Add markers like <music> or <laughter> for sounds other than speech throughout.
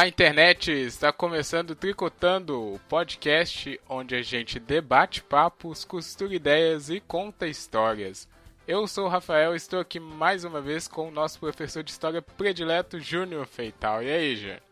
Olá, internet! Está começando Tricotando, o podcast onde a gente debate papos, costura ideias e conta histórias. Eu sou o Rafael e estou aqui mais uma vez com o nosso professor de história predileto, Júnior Feital. E aí, Júnior?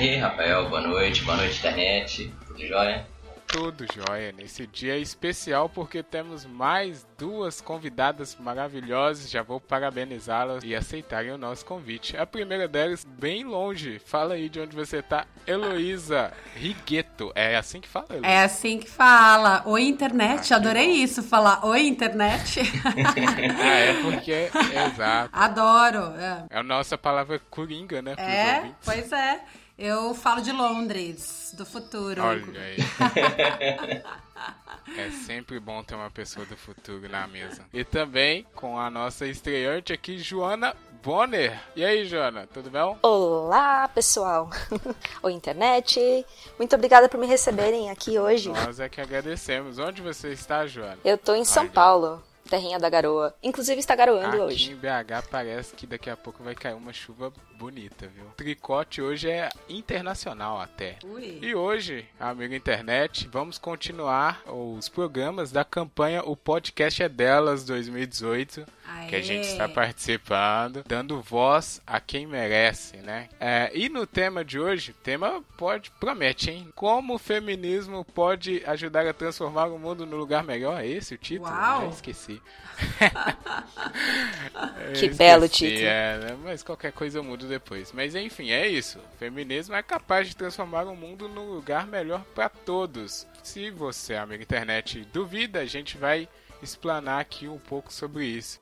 E aí, Rafael, boa noite, boa noite, internet, tudo jóia? Tudo jóia. Nesse dia especial porque temos mais duas convidadas maravilhosas. Já vou parabenizá-las e aceitarem o nosso convite. A primeira delas, bem longe. Fala aí de onde você tá. Heloísa Rigueto. É assim que fala, Heloísa? É assim que fala. Oi, internet. Ah, Adorei isso, falar oi, internet. <laughs> ah, é porque... É, <laughs> exato. Adoro. É. é a nossa palavra coringa, né? É, pois é. Eu falo de Londres, do futuro. Olha aí. <laughs> é sempre bom ter uma pessoa do futuro na mesa. E também com a nossa estreante aqui, Joana Bonner. E aí, Joana, tudo bem? Olá, pessoal. <laughs> Oi, internet. Muito obrigada por me receberem aqui hoje. Nós é que agradecemos. Onde você está, Joana? Eu tô em São Paulo terrinha da garoa. Inclusive está garoando Aqui hoje. Aqui em BH parece que daqui a pouco vai cair uma chuva bonita, viu? O tricote hoje é internacional até. Ui. E hoje, amigo internet, vamos continuar os programas da campanha O Podcast é Delas 2018. Aê. Que a gente está participando, dando voz a quem merece, né? É, e no tema de hoje, o tema pode, promete, hein? Como o feminismo pode ajudar a transformar o mundo no lugar melhor? É esse o título? Uau. Já esqueci. <laughs> que belo título. É, né? Mas qualquer coisa eu mudo depois. Mas enfim, é isso. O feminismo é capaz de transformar o mundo num lugar melhor para todos. Se você, amigo internet, duvida, a gente vai explanar aqui um pouco sobre isso.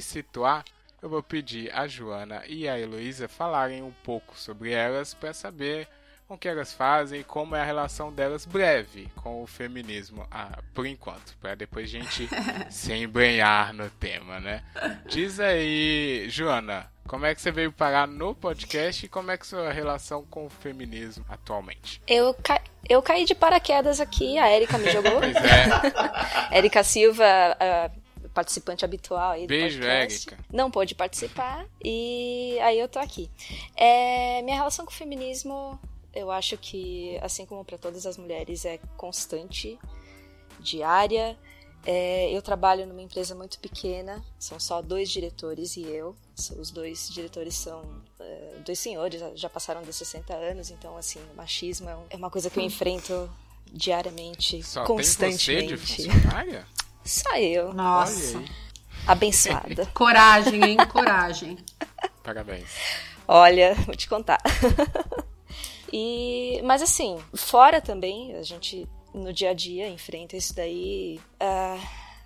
se situar, eu vou pedir a Joana e a Heloísa falarem um pouco sobre elas para saber o que elas fazem e como é a relação delas breve com o feminismo, ah, por enquanto, para depois a gente <laughs> se embrenhar no tema, né? Diz aí, Joana, como é que você veio parar no podcast e como é que é sua relação com o feminismo atualmente? Eu, ca... eu caí de paraquedas aqui, a Erika me jogou. Pois é. <laughs> Erika Silva, a participante habitual aí do Beijo, podcast. Erika. Não pôde participar e aí eu tô aqui. É, minha relação com o feminismo, eu acho que, assim como para todas as mulheres, é constante, diária. É, eu trabalho numa empresa muito pequena, são só dois diretores e eu. Os dois diretores são é, dois senhores, já passaram dos 60 anos, então, assim, o machismo é, um- é uma coisa que eu enfrento diariamente, Só tem constantemente. você de funcionária? Só eu, Nossa. Abençoada. <laughs> Coragem, hein? Coragem. <laughs> Parabéns. Olha, vou te contar. e, mas assim, fora também, a gente no dia a dia enfrenta isso daí ah,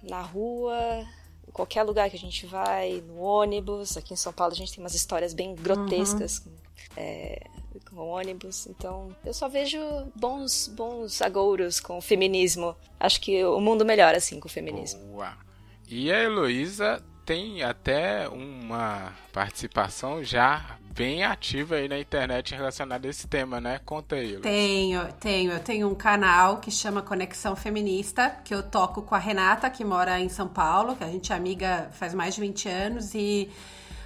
na rua, em qualquer lugar que a gente vai, no ônibus. Aqui em São Paulo a gente tem umas histórias bem grotescas com, é, com ônibus. Então eu só vejo bons, bons agouros com o feminismo. Acho que o mundo melhora assim com o feminismo. Boa. E a Heloísa tem até uma participação já bem ativa aí na internet relacionada a esse tema, né? Conta aí, Heloísa. Tenho, tenho. Eu tenho um canal que chama Conexão Feminista, que eu toco com a Renata, que mora em São Paulo, que a gente é amiga faz mais de 20 anos e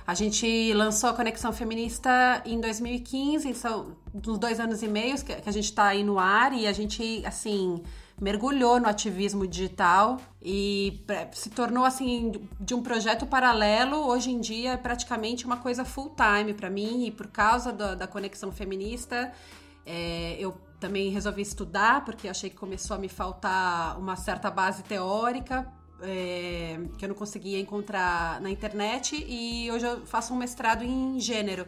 a gente lançou a Conexão Feminista em 2015, são uns dois anos e meio que a gente tá aí no ar e a gente, assim, mergulhou no ativismo digital e se tornou assim de um projeto paralelo hoje em dia é praticamente uma coisa full time para mim e por causa da, da conexão feminista é, eu também resolvi estudar porque achei que começou a me faltar uma certa base teórica é, que eu não conseguia encontrar na internet e hoje eu faço um mestrado em gênero.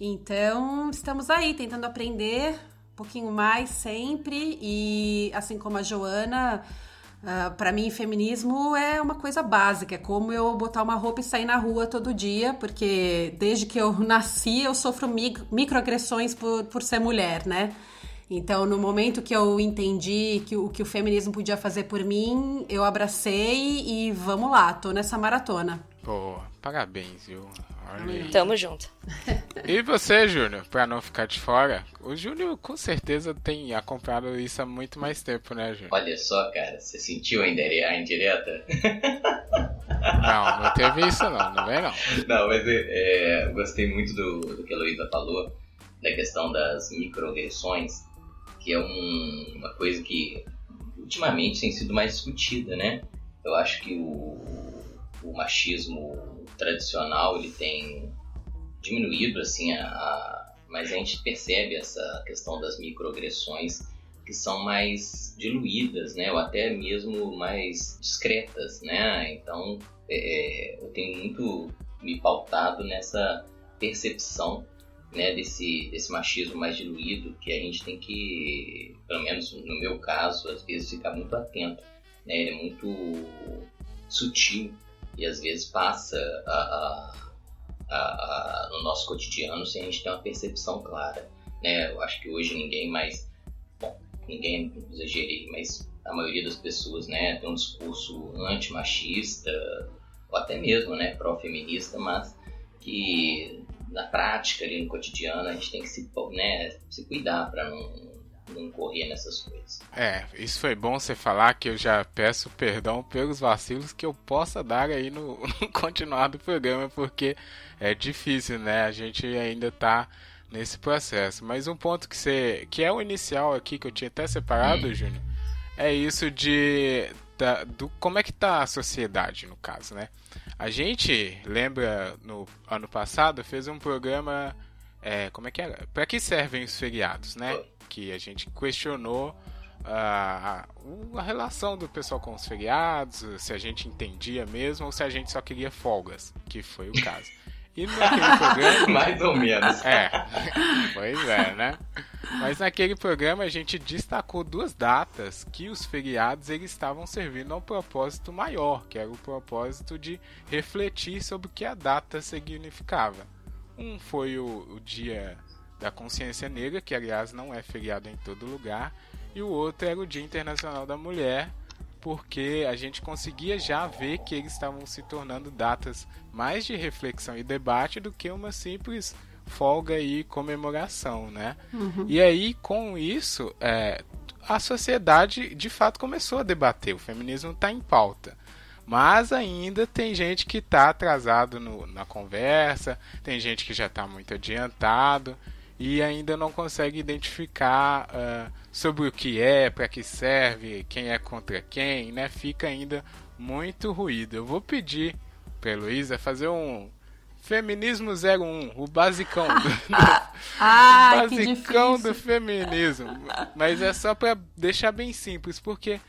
Então, estamos aí tentando aprender um pouquinho mais sempre e assim como a Joana, uh, ah, para mim feminismo é uma coisa básica, é como eu botar uma roupa e sair na rua todo dia, porque desde que eu <laughs> nasci eu sofro microagressões por, por ser mulher, né? Então, no momento que eu entendi que o que o feminismo podia fazer por mim, eu abracei e vamos lá, tô nessa maratona. Pô, parabéns, viu? Olha Tamo junto. E você, Júnior, pra não ficar de fora? O Júnior com certeza tem acompanhado isso há muito mais tempo, né, Júnior? Olha só, cara, você sentiu a indireta? Não, não teve isso não, não é não. Não, mas é, é, gostei muito do, do que a Luísa falou, da questão das microagressões que é um, uma coisa que ultimamente tem sido mais discutida, né? Eu acho que o, o machismo tradicional ele tem diminuído assim a, a, mas a gente percebe essa questão das microagressões que são mais diluídas, né, ou até mesmo mais discretas, né? Então é, eu tenho muito me pautado nessa percepção né, desse, desse machismo mais diluído que a gente tem que, pelo menos no meu caso, às vezes ficar muito atento. Né? Ele é muito sutil e às vezes passa a, a, a, no nosso cotidiano sem a gente ter uma percepção clara. Né? Eu acho que hoje ninguém mais, bom, ninguém exagerei, mas a maioria das pessoas né, tem um discurso antimachista ou até mesmo né, pró-feminista, mas que na prática, ali no cotidiano, a gente tem que se, né, se cuidar para não, não correr nessas coisas. É, isso foi bom você falar que eu já peço perdão pelos vacilos que eu possa dar aí no, <laughs> no continuar do programa, porque é difícil, né? A gente ainda tá nesse processo. Mas um ponto que você. que é o inicial aqui, que eu tinha até separado, hum. Júnior, é isso de. Da, do como é que tá a sociedade, no caso, né? A gente lembra no ano passado fez um programa é, como é que era? Para que servem os feriados, né? Que a gente questionou a, a, a, relação do pessoal com os feriados, se a gente entendia mesmo ou se a gente só queria folgas, que foi o caso. <laughs> E naquele programa. <laughs> Mais ou menos. É. Pois é, né? Mas naquele programa a gente destacou duas datas que os feriados eles estavam servindo a um propósito maior, que era o propósito de refletir sobre o que a data significava. Um foi o, o Dia da Consciência Negra, que aliás não é feriado em todo lugar, e o outro era o Dia Internacional da Mulher, porque a gente conseguia já ver que eles estavam se tornando datas mais de reflexão e debate do que uma simples folga e comemoração, né? Uhum. E aí, com isso, é, a sociedade de fato começou a debater. O feminismo está em pauta. Mas ainda tem gente que está atrasado no, na conversa, tem gente que já está muito adiantado e ainda não consegue identificar uh, sobre o que é, para que serve, quem é contra quem, né? Fica ainda muito ruído. Eu vou pedir para Heloísa fazer um Feminismo 01, o basicão do, <laughs> Ai, basicão do feminismo. Mas é só para deixar bem simples, porque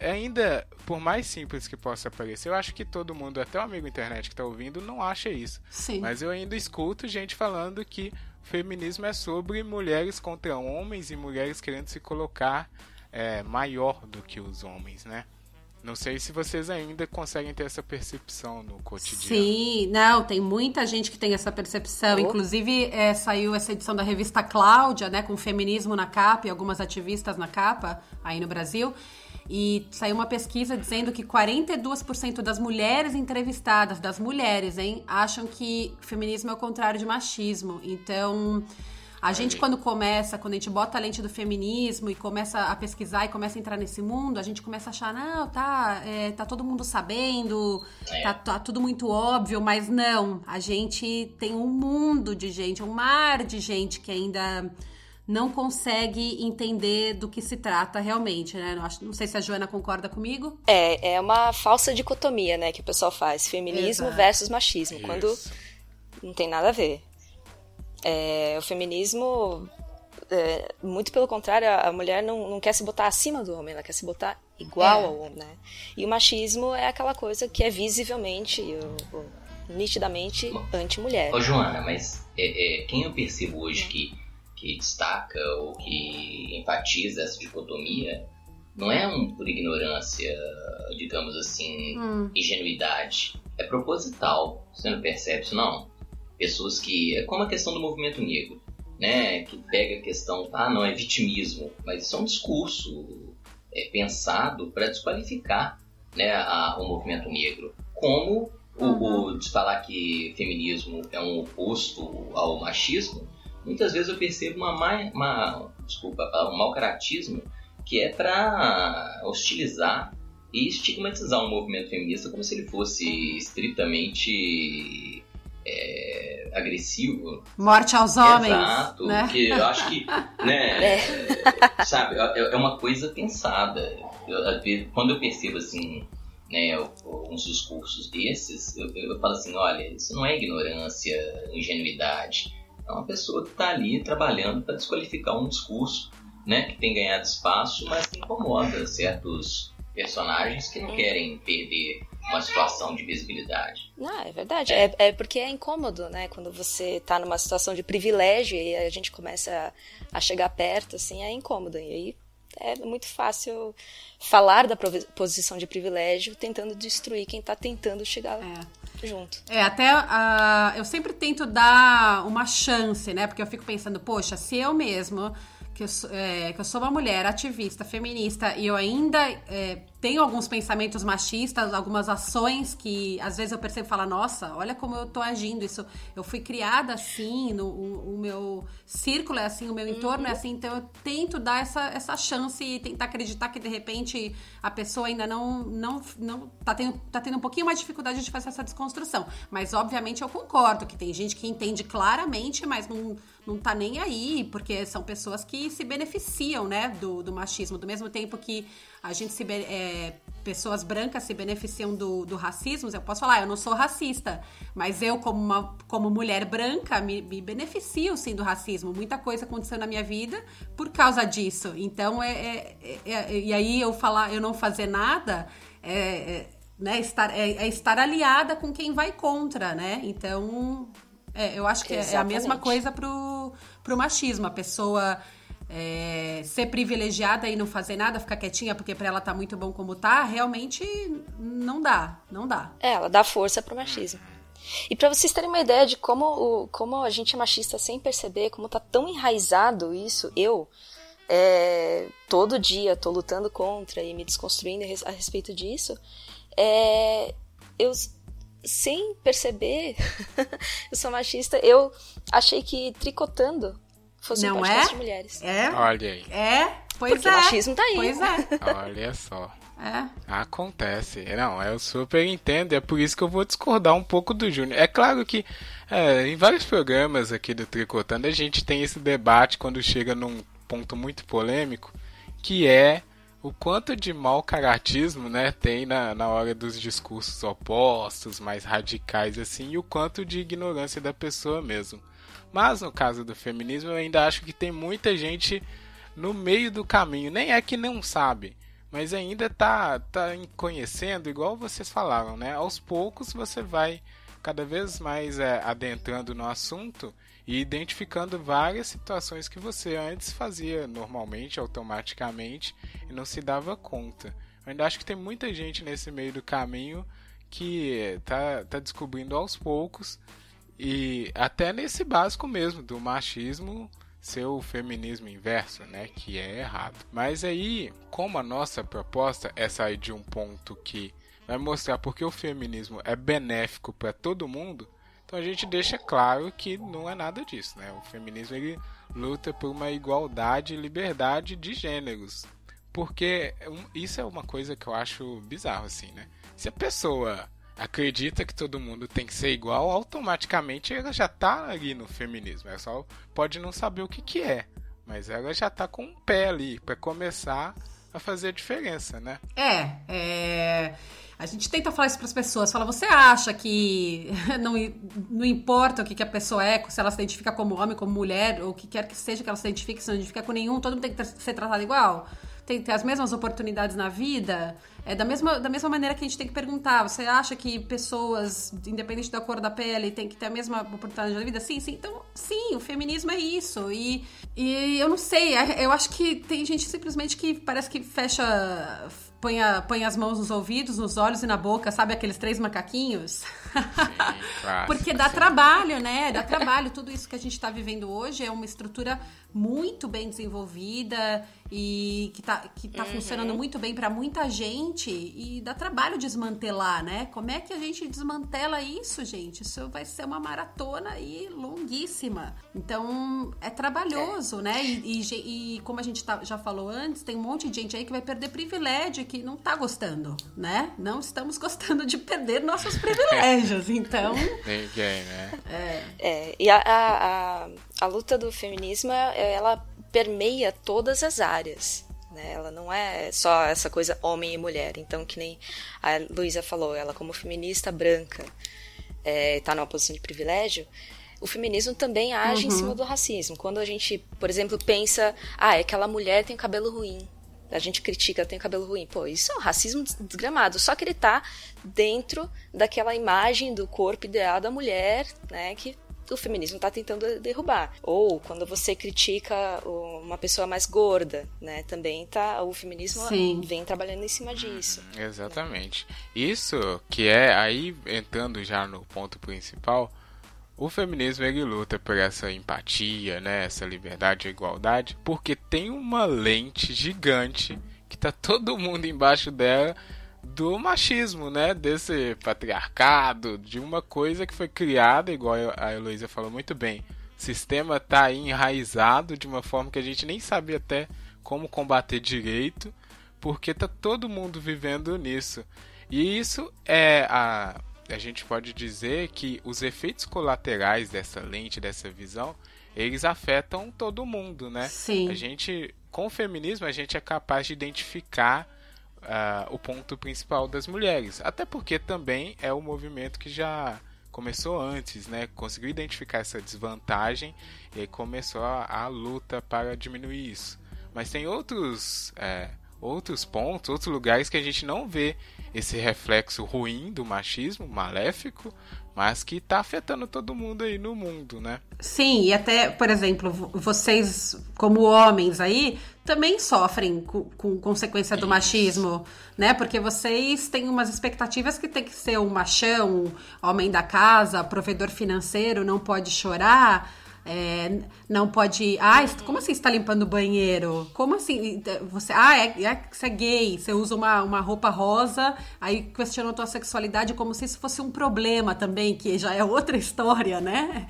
ainda, por mais simples que possa parecer, eu acho que todo mundo, até o amigo internet que está ouvindo, não acha isso. Sim. Mas eu ainda escuto gente falando que feminismo é sobre mulheres contra homens e mulheres querendo se colocar é, maior do que os homens, né? Não sei se vocês ainda conseguem ter essa percepção no cotidiano. Sim, não, tem muita gente que tem essa percepção. Oh. Inclusive, é, saiu essa edição da revista Cláudia, né, com feminismo na capa e algumas ativistas na capa, aí no Brasil. E saiu uma pesquisa dizendo que 42% das mulheres entrevistadas, das mulheres, hein, acham que feminismo é o contrário de machismo. Então, a gente, quando começa, quando a gente bota a lente do feminismo e começa a pesquisar e começa a entrar nesse mundo, a gente começa a achar, não, tá, é, tá todo mundo sabendo, é. tá, tá, tudo muito óbvio, mas não. A gente tem um mundo de gente, um mar de gente que ainda não consegue entender do que se trata realmente, né? Não sei se a Joana concorda comigo. É, é uma falsa dicotomia, né, que o pessoal faz. Feminismo Exato. versus machismo, Isso. quando não tem nada a ver. É, o feminismo, é, muito pelo contrário, a mulher não, não quer se botar acima do homem, ela quer se botar igual é. ao homem, né? E o machismo é aquela coisa que é visivelmente, o, o, nitidamente anti-mulher. Ô, Joana, mas é, é, quem eu percebo hoje que que destaca ou que enfatiza essa dicotomia não é um por ignorância, digamos assim, hum. ingenuidade. É proposital. Você não percebe isso, não? Pessoas que. É como a questão do movimento negro, né? Que pega a questão. Ah, não, é vitimismo. Mas isso é um discurso é, pensado para desqualificar né, a, o movimento negro. Como o, o, de falar que feminismo é um oposto ao machismo, muitas vezes eu percebo uma, uma desculpa, um mau caratismo que é para hostilizar e estigmatizar um movimento feminista como se ele fosse estritamente é, agressivo. Morte aos homens. Exato, né? porque eu acho que, <laughs> né, é. sabe, é, é uma coisa pensada. Eu, quando eu percebo assim, né, uns discursos desses, eu, eu falo assim, olha, isso não é ignorância, ingenuidade é uma pessoa que está ali trabalhando para desqualificar um discurso né, que tem ganhado espaço, mas que incomoda certos personagens que não querem perder uma situação de visibilidade. Não, é verdade. É. é, é porque é incômodo, né? Quando você está numa situação de privilégio e a gente começa a, a chegar perto, assim, é incômodo. E aí é muito fácil falar da posição de privilégio tentando destruir quem está tentando chegar é. Junto. É, até uh, eu sempre tento dar uma chance, né? Porque eu fico pensando, poxa, se eu mesmo que eu, é, que eu sou uma mulher ativista, feminista, e eu ainda é, tenho alguns pensamentos machistas, algumas ações que às vezes eu percebo e falo, nossa, olha como eu tô agindo. Isso, eu fui criada assim, no, o, o meu círculo é assim, o meu entorno é uhum. é assim, então eu tento dar essa, essa chance e tentar acreditar que de repente a pessoa ainda não, não, não tá, tendo, tá tendo um pouquinho mais de dificuldade de fazer essa desconstrução. Mas obviamente eu concordo que tem gente que entende claramente, mas não não tá nem aí, porque são pessoas que se beneficiam, né, do, do machismo, do mesmo tempo que a gente se é, pessoas brancas se beneficiam do, do racismo, eu posso falar, eu não sou racista, mas eu como uma como mulher branca me, me beneficio sim do racismo. Muita coisa aconteceu na minha vida por causa disso. Então é, é, é, é e aí eu falar, eu não fazer nada é, é né, estar, é, é, estar aliada com quem vai contra, né? Então, eu acho que Exatamente. é a mesma coisa pro, pro machismo. A pessoa é, ser privilegiada e não fazer nada, ficar quietinha porque para ela tá muito bom como tá, realmente não dá, não dá. É, ela dá força pro machismo. E para vocês terem uma ideia de como, o, como a gente é machista sem perceber, como tá tão enraizado isso, eu é, todo dia tô lutando contra e me desconstruindo a respeito disso, é, eu sem perceber, <laughs> eu sou machista, eu achei que tricotando fosse Não um é? de mulheres. É? Olha aí. É? Pois Porque é. o machismo tá aí. Pois é. <laughs> Olha só. É. Acontece. Não, eu super entendo. É por isso que eu vou discordar um pouco do Júnior. É claro que é, em vários programas aqui do Tricotando a gente tem esse debate quando chega num ponto muito polêmico, que é o quanto de mau caratismo né, tem na, na hora dos discursos opostos, mais radicais assim, e o quanto de ignorância da pessoa mesmo. Mas no caso do feminismo, eu ainda acho que tem muita gente no meio do caminho. Nem é que não sabe, mas ainda tá, tá conhecendo, igual vocês falaram, né? Aos poucos você vai cada vez mais é, adentrando no assunto e identificando várias situações que você antes fazia normalmente, automaticamente e não se dava conta. Eu ainda acho que tem muita gente nesse meio do caminho que tá, tá descobrindo aos poucos e até nesse básico mesmo do machismo ser o feminismo inverso, né, que é errado. Mas aí, como a nossa proposta é sair de um ponto que vai mostrar porque o feminismo é benéfico para todo mundo, então a gente deixa claro que não é nada disso, né? O feminismo ele luta por uma igualdade e liberdade de gêneros. Porque isso é uma coisa que eu acho bizarro, assim, né? Se a pessoa acredita que todo mundo tem que ser igual, automaticamente ela já tá ali no feminismo. Ela só pode não saber o que, que é. mas ela já tá com um pé ali para começar a fazer a diferença, né? É, é. A gente tenta falar isso para as pessoas. Fala, você acha que <laughs> não, não importa o que, que a pessoa é, se ela se identifica como homem, como mulher, ou o que quer que seja que ela se identifique, se não identifica com nenhum, todo mundo tem que ter, ser tratado igual? Tem que ter as mesmas oportunidades na vida? É da mesma, da mesma maneira que a gente tem que perguntar, você acha que pessoas, independente da cor da pele, tem que ter a mesma oportunidade na vida? Sim, sim. Então, sim, o feminismo é isso. E, e eu não sei, é, eu acho que tem gente simplesmente que parece que fecha põe, a, põe as mãos nos ouvidos, nos olhos e na boca, sabe aqueles três macaquinhos? <laughs> Claro, Porque dá sim. trabalho, né? Dá trabalho. Tudo isso que a gente está vivendo hoje é uma estrutura muito bem desenvolvida e que está que tá uhum. funcionando muito bem para muita gente e dá trabalho desmantelar, né? Como é que a gente desmantela isso, gente? Isso vai ser uma maratona aí longuíssima. Então é trabalhoso, é. né? E, e, e, como a gente tá, já falou antes, tem um monte de gente aí que vai perder privilégio que não tá gostando, né? Não estamos gostando de perder nossos <laughs> privilégios, então. Ninguém, né? É. é e a, a, a, a luta do feminismo ela permeia todas as áreas. Né? Ela não é só essa coisa homem e mulher. Então, que nem a Luísa falou, ela como feminista branca está é, tá numa posição de privilégio, o feminismo também age uhum. em cima do racismo. Quando a gente, por exemplo, pensa, ah, é aquela mulher tem cabelo ruim. A gente critica, tem cabelo ruim. Pô, isso é um racismo desgramado. Só que ele está dentro daquela imagem do corpo ideal da mulher, né? Que o feminismo está tentando derrubar. Ou quando você critica uma pessoa mais gorda, né? Também tá o feminismo Sim. vem trabalhando em cima disso. Exatamente. Isso que é aí entrando já no ponto principal, o feminismo ele luta por essa empatia, né, essa liberdade e igualdade, porque tem uma lente gigante que tá todo mundo embaixo dela do machismo, né? Desse patriarcado, de uma coisa que foi criada, igual a Heloísa falou muito bem. O sistema tá aí enraizado de uma forma que a gente nem sabe até como combater direito, porque tá todo mundo vivendo nisso. E isso é a a gente pode dizer que os efeitos colaterais dessa lente, dessa visão, eles afetam todo mundo, né? Sim. A gente com o feminismo a gente é capaz de identificar uh, o ponto principal das mulheres. Até porque também é o movimento que já começou antes, né? Conseguiu identificar essa desvantagem e começou a, a luta para diminuir isso. Mas tem outros, é, outros pontos, outros lugares que a gente não vê esse reflexo ruim do machismo maléfico, mas que está afetando todo mundo aí no mundo, né? Sim, e até, por exemplo, vocês, como homens aí, também sofrem com, com consequência do Isso. machismo, né? Porque vocês têm umas expectativas que tem que ser um machão, homem da casa, provedor financeiro, não pode chorar. É, não pode. Ah, como assim você está limpando o banheiro? Como assim? Você. Ah, é, é, você é gay, você usa uma, uma roupa rosa, aí questionou a tua sexualidade como se isso fosse um problema também, que já é outra <laughs> história, né?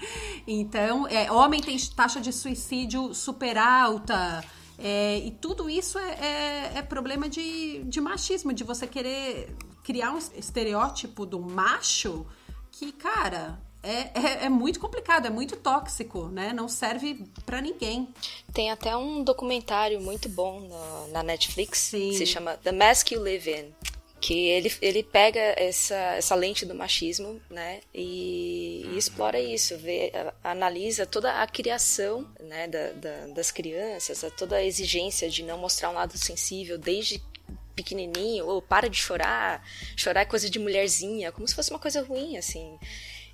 Então, é, homem tem taxa de suicídio super alta. É, e tudo isso é, é, é, problema de, de machismo, de você querer criar um estereótipo do macho que, cara, é, é, é, muito complicado, é muito tóxico, né? Não serve para ninguém. Tem até um documentário muito bom na, na Netflix, Sim. que se chama The Mask You Live In. Que ele, ele pega essa, essa lente do machismo, né? E, e explora isso, vê, analisa toda a criação né, da, da, das crianças, toda a exigência de não mostrar um lado sensível desde pequenininho, ou para de chorar, chorar é coisa de mulherzinha, como se fosse uma coisa ruim, assim.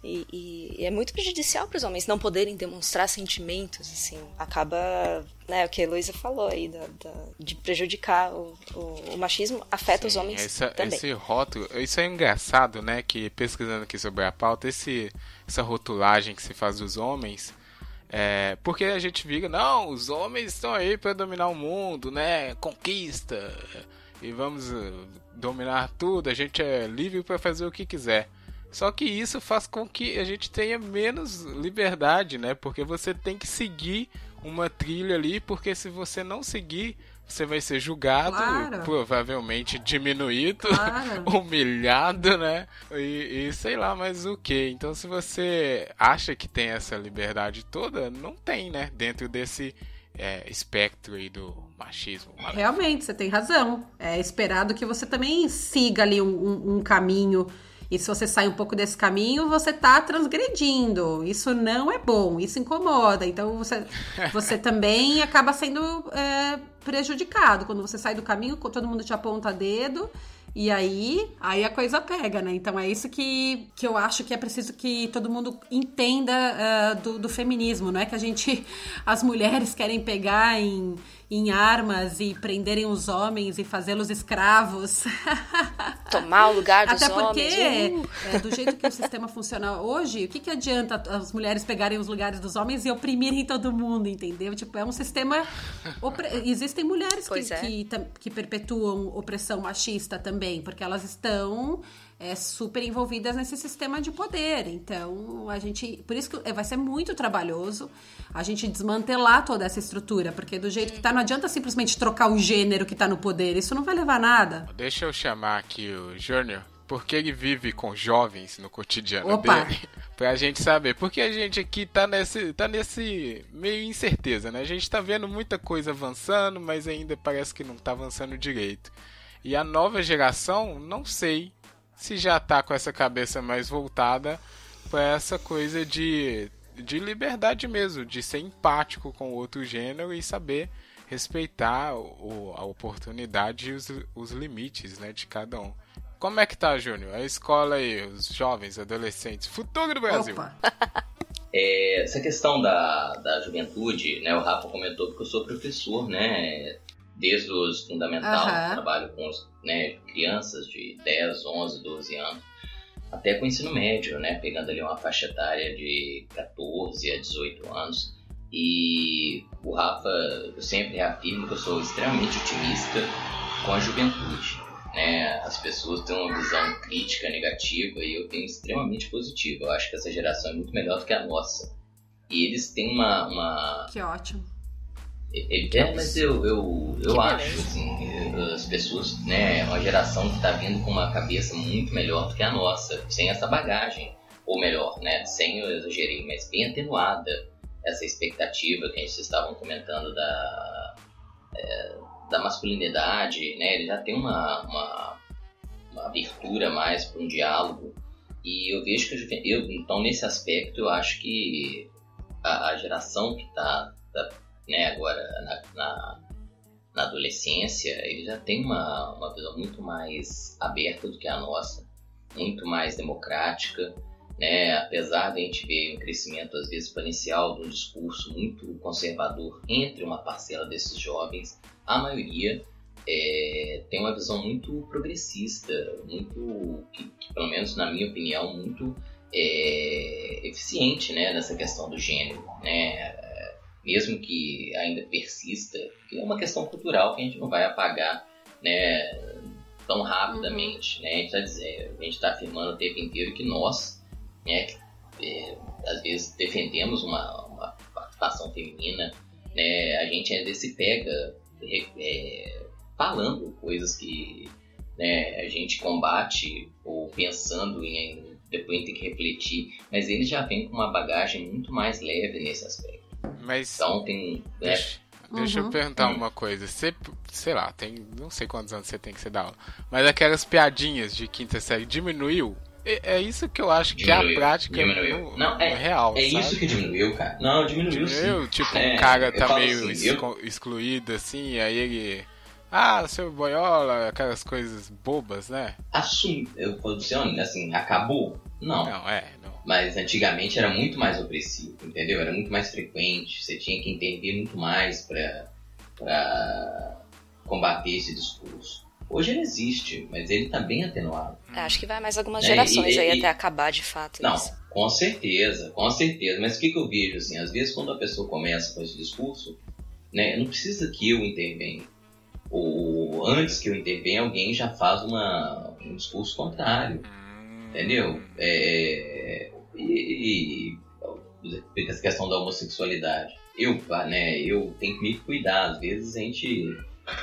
E, e, é muito prejudicial para os homens não poderem demonstrar sentimentos, assim. Acaba, né, o que a Heloísa falou aí, da, da, de prejudicar o, o, o machismo, afeta Sim, os homens essa, também. Esse rótulo, isso é engraçado, né, que pesquisando aqui sobre a pauta, esse, essa rotulagem que se faz dos homens, é, porque a gente fica, não, os homens estão aí para dominar o mundo, né, conquista, e vamos uh, dominar tudo, a gente é livre para fazer o que quiser. Só que isso faz com que a gente tenha menos liberdade, né? Porque você tem que seguir uma trilha ali, porque se você não seguir, você vai ser julgado, claro. provavelmente diminuído, claro. <laughs> humilhado, né? E, e, sei lá mais o que. Então, se você acha que tem essa liberdade toda, não tem, né? Dentro desse é, espectro aí do machismo. Realmente, você tem razão. É esperado que você também siga ali um, um, um caminho. E se você sai um pouco desse caminho, você está transgredindo. Isso não é bom, isso incomoda. Então você, <laughs> você também acaba sendo é, prejudicado. Quando você sai do caminho, todo mundo te aponta dedo. E aí, aí a coisa pega, né? Então é isso que, que eu acho que é preciso que todo mundo entenda uh, do, do feminismo. Não é que a gente, <laughs> as mulheres querem pegar em em armas e prenderem os homens e fazê-los escravos. <laughs> Tomar o lugar dos Até porque, homens. Uh. É, do jeito que o sistema funciona hoje, o que, que adianta as mulheres pegarem os lugares dos homens e oprimirem todo mundo, entendeu? Tipo, é um sistema... Existem mulheres que, é. que, que perpetuam opressão machista também, porque elas estão é, super envolvidas nesse sistema de poder. Então, a gente. Por isso que é, vai ser muito trabalhoso a gente desmantelar toda essa estrutura, porque do jeito que tá, não adianta simplesmente trocar o gênero que tá no poder. Isso não vai levar a nada. Deixa eu chamar aqui o Júnior, porque ele vive com jovens no cotidiano Opa. dele. <laughs> Pra gente saber. Porque a gente aqui tá nesse, tá nesse meio incerteza, né? A gente tá vendo muita coisa avançando, mas ainda parece que não tá avançando direito. E a nova geração, não sei se já tá com essa cabeça mais voltada para essa coisa de, de liberdade mesmo, de ser empático com o outro gênero e saber respeitar o, a oportunidade e os, os limites né, de cada um. Como é que tá, Júnior? A escola aí, os jovens, adolescentes, futuro do Brasil. <laughs> É, essa questão da, da juventude, né? O Rafa comentou que eu sou professor, né? Desde os fundamental, uhum. trabalho com né, crianças de 10, 11, 12 anos, até com o ensino médio, né, pegando ali uma faixa etária de 14 a 18 anos. E o Rafa, eu sempre reafirmo que eu sou extremamente otimista com a juventude. Né? As pessoas têm uma visão crítica, negativa, e eu tenho extremamente positiva. Eu acho que essa geração é muito melhor do que a nossa. E eles têm uma. uma... Que ótimo é, mas eu, eu, eu acho, assim, as pessoas, né, uma geração que está vindo com uma cabeça muito melhor do que a nossa, sem essa bagagem, ou melhor, né, sem eu exagerei, mas bem atenuada essa expectativa que a gente estavam comentando da, é, da masculinidade, né, ele já tem uma, uma, uma abertura mais para um diálogo, e eu vejo que, eu, então, nesse aspecto, eu acho que a, a geração que está tá né, agora na, na, na, adolescência, ele já tem uma, uma visão muito mais aberta do que a nossa, muito mais democrática, né, apesar de a gente ver um crescimento às vezes exponencial de um discurso muito conservador entre uma parcela desses jovens, a maioria é, tem uma visão muito progressista, muito, que, que, pelo menos na minha opinião, muito é, eficiente né, nessa questão do gênero. Né? Mesmo que ainda persista, que é uma questão cultural que a gente não vai apagar né, tão rapidamente. Uhum. Né? A gente está tá afirmando o tempo inteiro que nós, né, que, é, às vezes, defendemos uma, uma, participação feminina, né, a gente ainda se pega é, falando coisas que né, a gente combate ou pensando em depois tem que refletir, mas ele já vem com uma bagagem muito mais leve nesse aspecto. Mas. Então tem. Né? Deixa, deixa uhum. eu perguntar uma coisa. Você, sei lá, tem. Não sei quantos anos você tem que você dá aula. Mas aquelas piadinhas de quinta série diminuiu? É, é isso que eu acho diminuiu, que é a prática diminuiu. No, não, é, é real. É sabe? isso que diminuiu, cara. Não, diminuiu, diminuiu sim. Tipo, é, um cara tá meio assim, eu... excluído assim, aí ele. Ah, seu boiola, aquelas coisas bobas, né? Assum, eu dizer assim, acabou? Não. Não, é, mas antigamente era muito mais opressivo, entendeu? Era muito mais frequente, você tinha que intervir muito mais para combater esse discurso. Hoje ele existe, mas ele está bem atenuado. É, acho que vai mais algumas gerações e, e, aí e, até acabar de fato. Não, isso. com certeza, com certeza. Mas o que, que eu vejo assim? Às vezes quando a pessoa começa com esse discurso, né, não precisa que eu intervenha. Ou antes que eu intervenha, alguém já faz uma, um discurso contrário. Entendeu? É, e, e essa questão da homossexualidade. Eu, né, eu tenho que me cuidar, às vezes a gente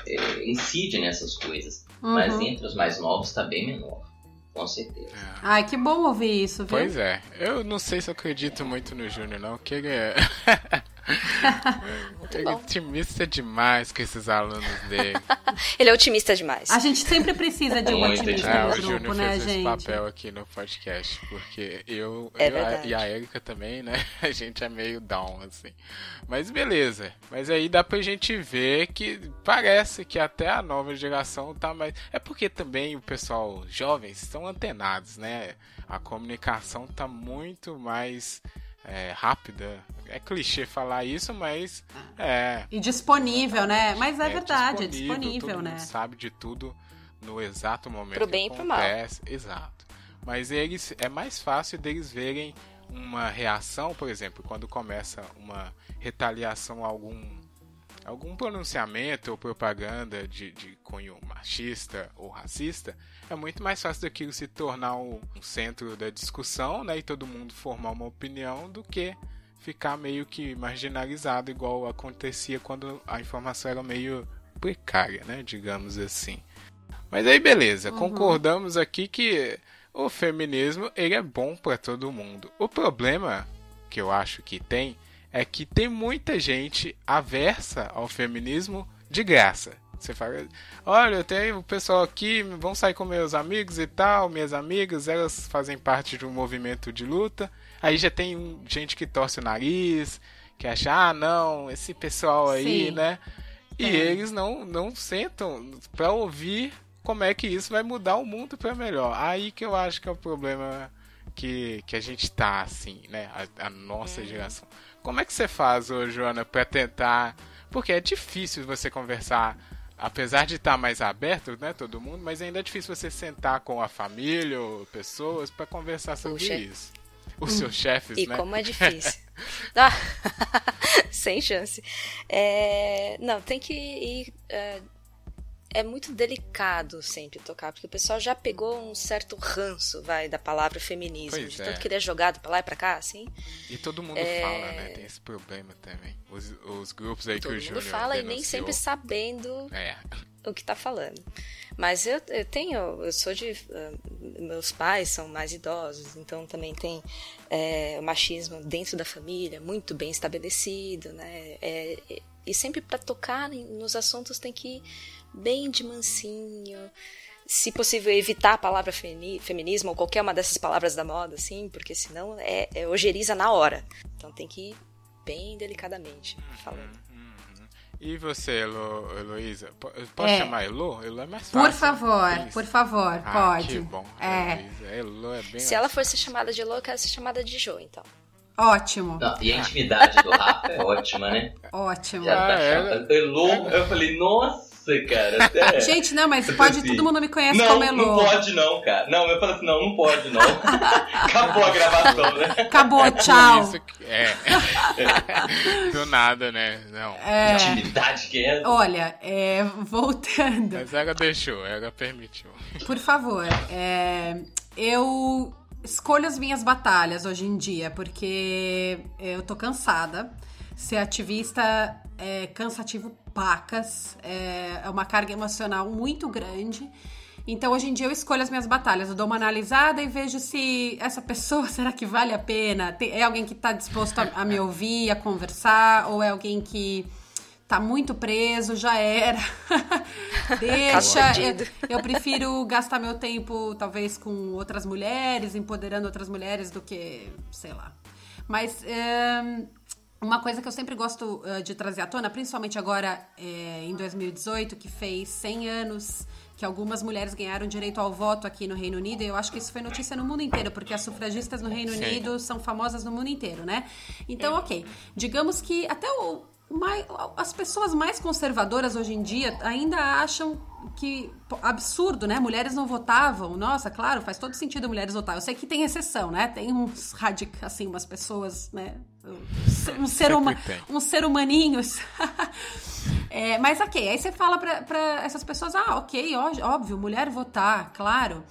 é, incide nessas coisas, uhum. mas entre os mais novos está bem menor. Com certeza. É. Ai, que bom ouvir isso, viu? Pois é. Eu não sei se eu acredito muito no Júnior, não, que <laughs> ele é. Ele é otimista demais com esses alunos dele. <laughs> Ele é otimista demais. A gente sempre precisa de um Muito otimista É, no o grupo, Júnior né, fez esse gente? papel aqui no podcast, porque eu, É eu a- e a Erika também, né? <laughs> A gente é meio down, assim. Mas beleza. Mas aí dá pra gente ver que parece que até a nova geração tá mais. É porque também o pessoal jovens estão antenados, né? A comunicação tá muito mais é, rápida. É clichê falar isso, mas é. E disponível, né? Mas é, É verdade, é disponível, disponível, todo né? mundo sabe de tudo no exato momento Pro que bem e pro mal. acontece. Exato. Mas eles é mais fácil deles verem uma reação, por exemplo, quando começa uma retaliação a algum algum pronunciamento ou propaganda de, de cunho machista ou racista, é muito mais fácil daquilo se tornar um, centro da discussão, né, e todo mundo formar uma opinião do que ficar meio que marginalizado igual acontecia quando a informação era meio precária, né, digamos assim. Mas aí beleza, concordamos aqui que o feminismo ele é bom para todo mundo. O problema que eu acho que tem é que tem muita gente aversa ao feminismo de graça. Você fala, olha, eu tenho o pessoal aqui, vão sair com meus amigos e tal, minhas amigas, elas fazem parte de um movimento de luta. Aí já tem gente que torce o nariz, que acha, ah, não, esse pessoal aí, Sim. né? E É. eles não, não sentam pra ouvir como é que isso vai mudar o mundo pra melhor. Aí que eu acho que é o problema que, que a gente tá, assim, né? A, a nossa geração. Como é que você faz, ô, Joana, pra tentar. Porque é difícil você conversar, apesar de estar mais aberto, né, todo mundo, mas ainda é difícil você sentar com a família ou pessoas pra conversar sobre Puxa. isso. <laughs> Os seus chefes, E né? como é <laughs> difícil. Ah, <laughs> sem chance. É, não, tem que ir. É, é muito delicado sempre tocar, porque o pessoal já pegou um certo ranço, vai, da palavra feminismo. Pois de é. tanto querer jogado pra lá e pra cá, assim. E todo mundo É. fala, né? Tem esse problema também. Os, os grupos aí Todo que o mundo Júnior fala e nem denunciou. sempre sabendo É. o que tá falando. Mas eu, eu tenho, eu sou de. ah, meus pais são mais idosos, então também tem é, o machismo dentro da família muito bem estabelecido, né? É, é, e sempre para tocar nos assuntos tem que bem de mansinho. Se possível, evitar a palavra femi- feminismo ou qualquer uma dessas palavras da moda, assim, porque senão é, é ojeriza na hora. Então tem que ir bem delicadamente falando. E você, Elo, Heloísa? Po- eu Posso É. chamar Elo? Elo é mais fácil. Por favor, Isso. por favor, Ah, pode. Que bom. É, Heloísa. Elo é bem Se ela for ser chamada de louca, ela ser chamada de Jo, então. ótimo, Não, e a intimidade do Rafa é ótima, né? ótimo. Já tá Ah, é? chamando. Elô, eu falei, nossa, cara. Até... <laughs> Gente, não, mas Eu pode, assim, todo mundo me conhece não, como não Elô. pode não, cara. Não, eu falo assim, não, não pode não. <laughs> Acabou a gravação, né? Acabou, Por tchau. isso que- é. <laughs> Do nada, né? Não. É, Intimidade que é. olha, é, voltando. Mas ela deixou, ela permitiu. Por favor, é, eu escolho as minhas batalhas hoje em dia, porque eu tô cansada. Ser ativista é cansativo pacas, é, é uma carga emocional muito grande. Então, hoje em dia, eu escolho as minhas batalhas. Eu dou uma analisada e vejo se essa pessoa, <laughs> será que vale a pena? É alguém que tá disposto a, a me ouvir, a conversar? Ou é alguém que tá muito preso, já era? <laughs> Deixa. eu, eu prefiro gastar meu tempo, talvez, com outras mulheres, empoderando outras mulheres, do que, sei lá. Mas é, uma coisa que eu sempre gosto eh, de trazer à tona, principalmente agora eh, em 2018, que fez 100 anos que algumas mulheres ganharam direito ao voto aqui no Reino Unido, e eu acho que isso foi notícia no mundo inteiro, porque as sufragistas no Reino Sim. Unido são famosas no mundo inteiro, né? Então, ok. Digamos que até o, mai- as pessoas mais conservadoras hoje em dia ainda acham que absurdo, né? Mulheres não votavam. Nossa, claro, faz todo sentido mulheres votar. Eu sei que tem exceção, né? Tem uns radic, assim, umas pessoas, né? Um ser, uma, um ser humaninhos. <laughs> É, mas ok, aí você fala pra, pra essas pessoas, ah, ok, ó- óbvio, mulher votar, claro.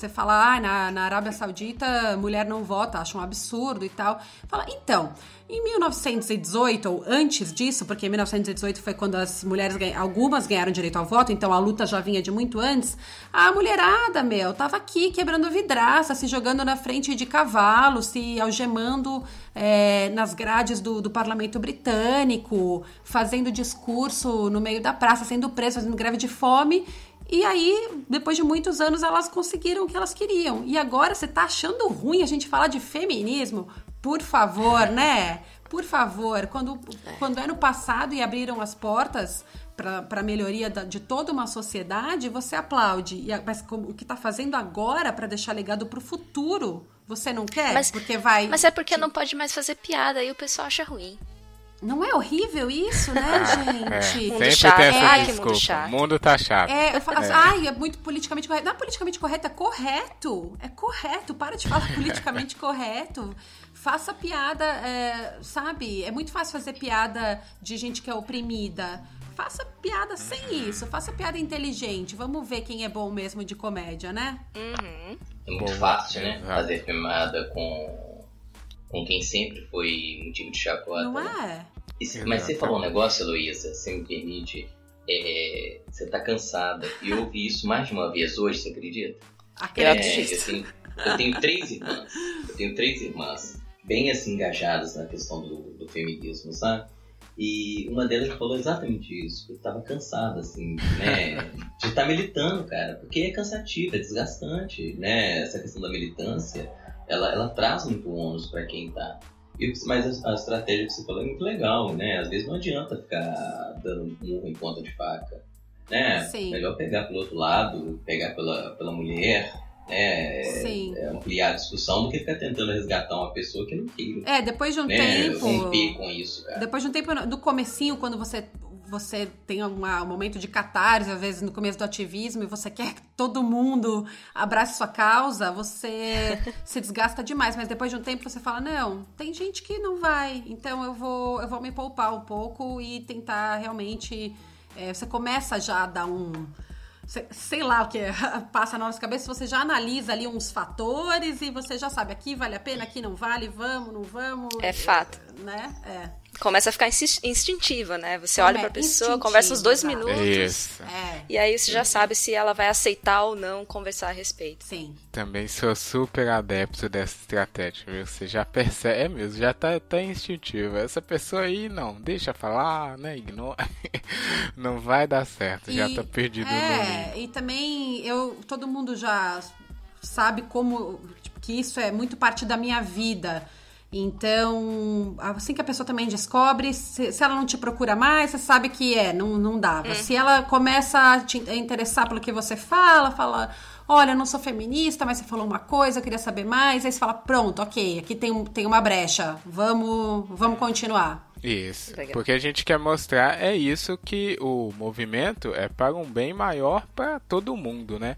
Você fala, ah, na, na Arábia Saudita mulher não vota, acha um absurdo e tal. Fala, então, em 1918, ou antes disso, porque em 1918 foi quando as mulheres, algumas ganharam direito ao voto, então a luta já vinha de muito antes, a mulherada, meu, tava aqui quebrando vidraça, se jogando na frente de cavalos, se algemando é, nas grades do, do parlamento britânico, fazendo discurso no meio da praça, sendo presas, fazendo greve de fome. E aí, depois de muitos anos, elas conseguiram o que elas queriam. E agora você tá achando ruim a gente falar de feminismo? Por favor, né? Por favor, quando, quando é no passado e abriram as portas para a melhoria da, de toda uma sociedade, você aplaude. Mas o que está fazendo agora para deixar legado para o futuro, você não quer? Mas, porque vai. Mas é porque não pode mais fazer piada e o pessoal acha ruim. Não é horrível isso, né, É, gente? sempre chato. tem essa Ai, que desculpa. mundo chato. O mundo tá chato. É, eu falo assim, É. ai, é muito politicamente correto. Não é politicamente correto, é correto. É correto. Para de falar <laughs> politicamente correto. Faça piada, é, sabe? É muito fácil fazer piada de gente que é oprimida. Faça piada sem isso. Faça piada inteligente. Vamos ver quem é bom mesmo de comédia, né? Uhum. É muito Boa, fácil, né? Fazer filmada com, com quem sempre foi motivo de chacota. Não né? é? E se- mas você falou um negócio, Heloísa, você me permite. é, você tá cansada. E eu ouvi isso mais de uma vez hoje, você acredita? Acredito. acredito. eu, tenho, eu tenho três irmãs. Eu tenho três irmãs bem assim engajadas na questão do, do feminismo, sabe? E uma delas falou exatamente isso, que eu tava cansada, assim, né? De estar militando, cara, porque é cansativo, é desgastante, né? Essa questão da militância, ela, ela traz muito ônus para quem tá. E- Mas a, estratégia que você falou é muito legal, né? Às vezes não adianta ficar dando murro em ponta de faca, né? Sim. Melhor pegar pelo outro lado, pegar pela, pela mulher, né? Sim. É, ampliar a discussão do que ficar tentando resgatar uma pessoa que não queira, É, depois de um né? tempo. Romper com isso, cara. Depois de um tempo, no comecinho, quando você você tem uma- um momento de catarse, às vezes no começo do ativismo, e você quer que todo mundo abrace sua causa, você <laughs> se desgasta demais. Mas depois de um tempo você fala, não, tem gente que não vai, então eu vou, eu vou me poupar um pouco e tentar realmente. é, você começa já a dar um. Sei, lá o que <laughs> passa na nossa cabeça, você já analisa ali uns fatores e você já sabe, aqui vale a pena, aqui não vale, vamos, não vamos. É fato. Né? É. Começa a ficar instintiva, né? Você olha Come- pra pessoa, conversa uns dois minutos. Isso. É, E aí você já sabe se ela vai aceitar ou não conversar a respeito. sim. Também sou super adepto dessa estratégia, viu? Você já percebe, é mesmo, já tá, tá instintivo. Essa pessoa aí, não, deixa falar, né? Ignora. <laughs> Não vai dar certo, já E- tá perdido no É, meio. e também eu, todo mundo já sabe como tipo, que isso é muito parte da minha vida. Então, assim que a pessoa também descobre, se, se ela não te procura mais, você sabe que é, não, não dava. Se ela começa a te interessar pelo que você fala, fala, olha, eu não sou feminista, mas você falou uma coisa, eu queria saber mais, aí você fala, pronto, ok, aqui tem, um- tem uma brecha, vamos, vamos continuar. Isso, Legal. porque a gente quer mostrar é isso que o movimento é para um bem maior para todo mundo, né?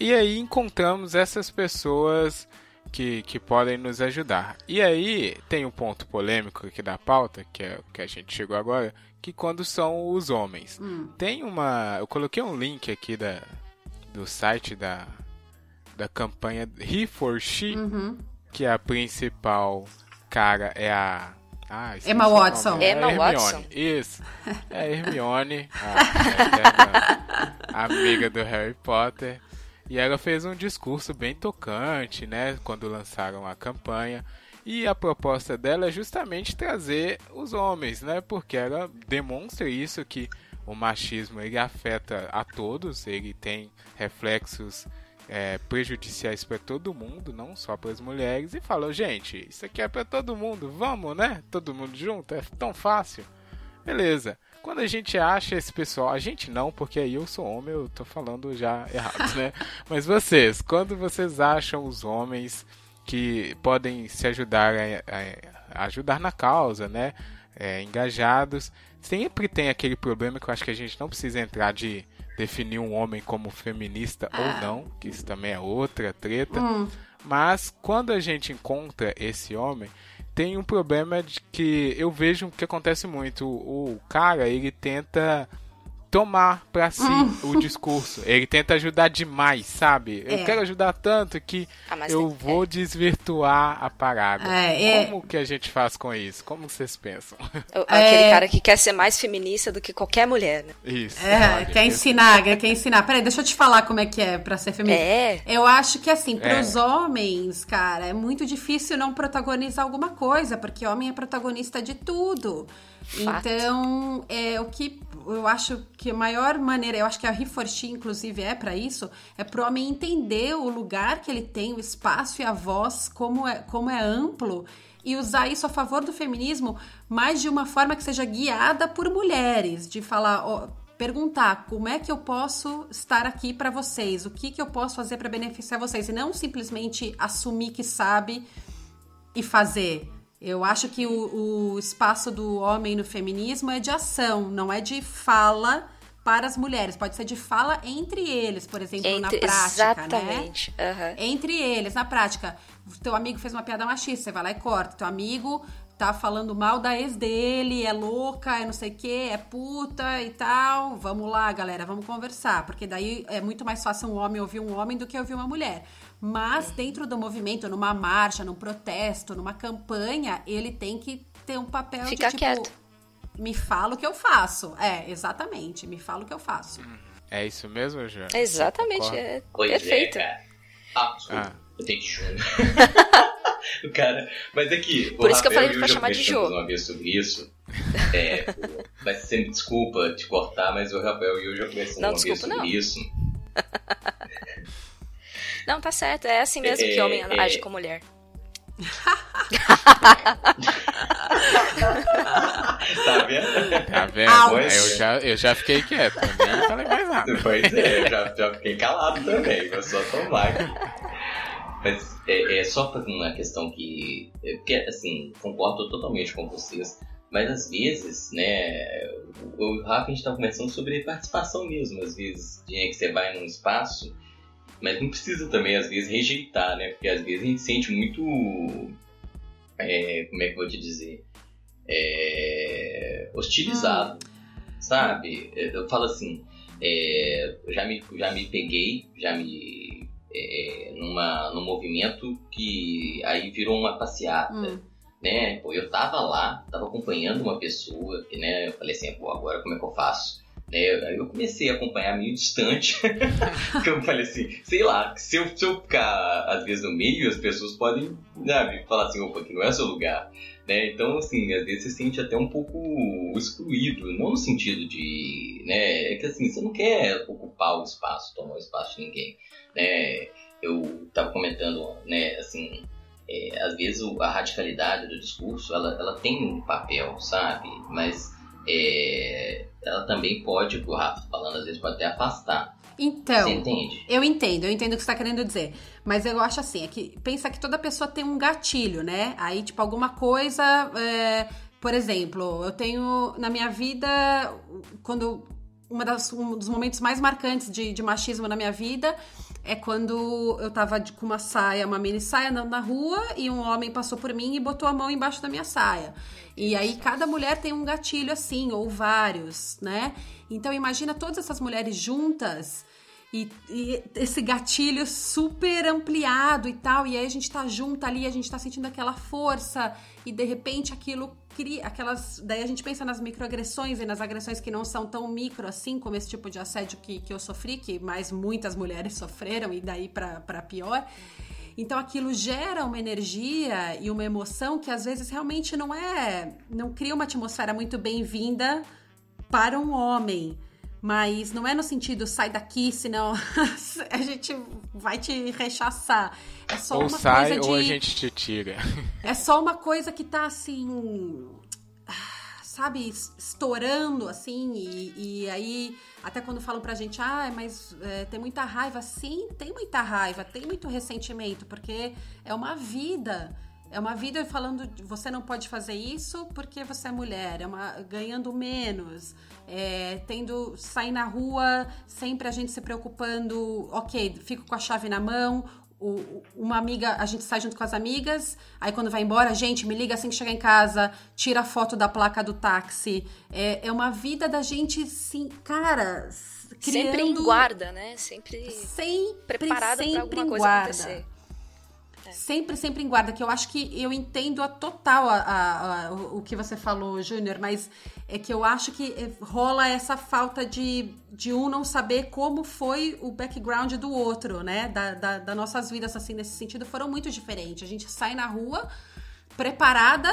E aí encontramos essas pessoas que, que podem nos ajudar. E aí tem um ponto polêmico aqui da pauta, que é o que a gente chegou agora, que quando são os homens. Tem uma. Eu coloquei um link aqui da, do site da, da campanha He for She, Uhum. que a principal cara é a. Ah, Emma. Watson. É Emma Hermione. Watson. Isso. É a Hermione, a, <laughs> a amiga do Harry Potter. E ela fez um discurso bem tocante, né? Quando lançaram a campanha. E a proposta dela é justamente trazer os homens, né? Porque ela demonstra isso que o machismo ele afeta a todos, ele tem reflexos é, prejudiciais para todo mundo, não só para as mulheres. E falou, gente, isso aqui é para todo mundo, vamos, né? Todo mundo junto, é tão fácil. Beleza. Quando a gente acha esse pessoal, a gente não, porque aí eu sou homem, eu tô falando já errado, né? <laughs> Mas vocês, quando vocês acham os homens que podem se ajudar a, a ajudar na causa, né? É, engajados, sempre tem aquele problema que eu acho que a gente não precisa entrar de definir um homem como feminista ou não, que isso também é outra treta. Mas quando a gente encontra esse homem, tem um problema de que eu vejo que acontece muito. O, o cara, ele tenta tomar para si hum. o discurso. Ele tenta ajudar demais, sabe? Eu é. quero ajudar tanto que ah, eu tem... vou é. desvirtuar a parada. É, é, Como que a gente faz com isso? Como vocês pensam? <laughs> Aquele é. cara que quer ser mais feminista do que qualquer mulher, né? Isso. É, quer ensinar, quer ensinar. Peraí, deixa eu te falar como é que é pra ser feminista. É. Eu acho que assim, pros homens, cara, é muito difícil não protagonizar alguma coisa, porque homem é protagonista de tudo. Fato. Então, é o que eu acho que a maior maneira, eu acho que a Reforchi, inclusive, é para isso, é para o homem entender o lugar que ele tem, o espaço e a voz, como é, como é amplo, e usar isso a favor do feminismo, mas de uma forma que seja guiada por mulheres, de falar. Ó, perguntar como é que eu posso estar aqui para vocês, o que, que eu posso fazer para beneficiar vocês, e não simplesmente assumir que sabe e fazer. Eu acho que o, o espaço do homem no feminismo é de ação, não é de fala para as mulheres. Pode ser de fala entre eles, por exemplo, entre, na prática, né? exatamente. né? Uhum. Entre eles, na prática. Teu amigo fez uma piada machista, você vai lá e corta. Teu amigo tá falando mal da ex dele, é louca, é não sei o que, é puta e tal. Vamos lá, galera, vamos conversar. Porque daí é muito mais fácil um homem ouvir um homem do que ouvir uma mulher. Mas dentro do movimento, numa marcha, num protesto, numa campanha, ele tem que ter um papel Ficar de tipo, quieto. me fala o que eu faço. É, exatamente, me fala o que eu faço. Uhum. É isso mesmo, Jean? Exatamente, é pois é, perfeito. É, ah, desculpa, ah. eu tenho que chorar. o <laughs> cara, mas aqui, Por isso Rafael que eu falei pra chamar de jogo. uma vez sobre isso. É, mas você me desculpa te cortar, mas o Rafael e eu já conversamos uma desculpa, vez sobre não. isso. <laughs> Não, tá certo. É assim mesmo é, que homem é, age com mulher. <laughs> tá vendo? Tá vendo? Eu já, eu já fiquei quieto, nem falei mais nada. Pois é, eu já, já fiquei calado também, eu só tomar Mas é, é só uma questão que. Porque, assim, concordo totalmente com vocês. Mas às vezes, né, o Rafa a gente tá conversando sobre participação mesmo. Às vezes, que você vai num espaço mas não precisa também, às vezes, rejeitar, né? Porque às vezes a gente sente muito. É, como é que eu vou te dizer? É, hostilizado, hum. sabe? Eu falo assim, é, já, me, já me peguei, já me. É, numa, num movimento que aí virou uma passeata. Hum. Né? Pô, eu tava lá, tava acompanhando uma pessoa, que, né? Eu falei assim, pô, agora como é que eu faço? Né? Eu comecei a acompanhar meio distante, <laughs> porque eu falei assim, sei lá, se eu, se eu ficar às vezes no meio, as pessoas podem sabe, falar assim, opa, aqui não é seu lugar. Né? Então, assim, às vezes você se sente até um pouco excluído, não no sentido de, né, é que assim, você não quer ocupar o espaço, tomar o espaço de ninguém, né? Eu estava comentando, né, assim, é, às vezes a radicalidade do discurso, ela, ela tem um papel, sabe? Mas é, ela também pode, o Rafa falando, às vezes pode até afastar. Então, Você entende? eu entendo, eu entendo o que você está querendo dizer. Mas eu acho assim, é que pensa que toda pessoa tem um gatilho, né? Aí, tipo, alguma coisa. É, por exemplo, eu tenho na minha vida, quando. Uma das, um dos momentos mais marcantes de, de machismo na minha vida é quando eu tava de, com uma saia, uma mini saia andando na rua e um homem passou por mim e botou a mão embaixo da minha saia. E aí cada mulher tem um gatilho assim, ou vários, né? Então imagina todas essas mulheres juntas e, e, esse gatilho super ampliado e tal. E aí a gente tá junto ali, a gente tá sentindo aquela força e de repente aquilo cria aquelas. Daí a gente pensa nas microagressões e nas agressões que não são tão micro assim, como esse tipo de assédio que, que eu sofri, que mais muitas mulheres <laughs> sofreram e daí para pior. Então aquilo gera uma energia e uma emoção que às vezes realmente não é, não cria uma atmosfera muito bem-vinda para um homem. Mas não é no sentido sai daqui, senão <laughs> a gente vai te rechaçar. É só ou uma sai, coisa de. Ou a gente te tira. <laughs> É só uma coisa que tá assim sabe, estourando assim, e, e, aí, até quando falam pra gente, ah, mas é, tem muita raiva, sim, tem muita raiva, tem muito ressentimento, porque é uma vida. É uma vida falando, você não pode fazer isso porque você é mulher, é uma, ganhando menos, é, tendo sair na rua, sempre a gente se preocupando, ok, fico com a chave na mão, o, uma amiga, a gente sai junto com as amigas, aí quando vai embora, gente, me liga assim que chegar em casa, tira a foto da placa do táxi. É, é uma vida da gente, sim, cara. Criando... Sempre em guarda, né? Sempre, sempre preparada pra alguma coisa guarda. acontecer. É. Sempre, sempre em guarda, que eu acho que eu entendo a total a, a, a, o que você falou, Júnior, mas é que eu acho que é, rola essa falta de, de um não saber como foi o background do outro, né? Da, da, das nossas vidas, assim, nesse sentido, foram muito diferentes. A gente sai na rua preparada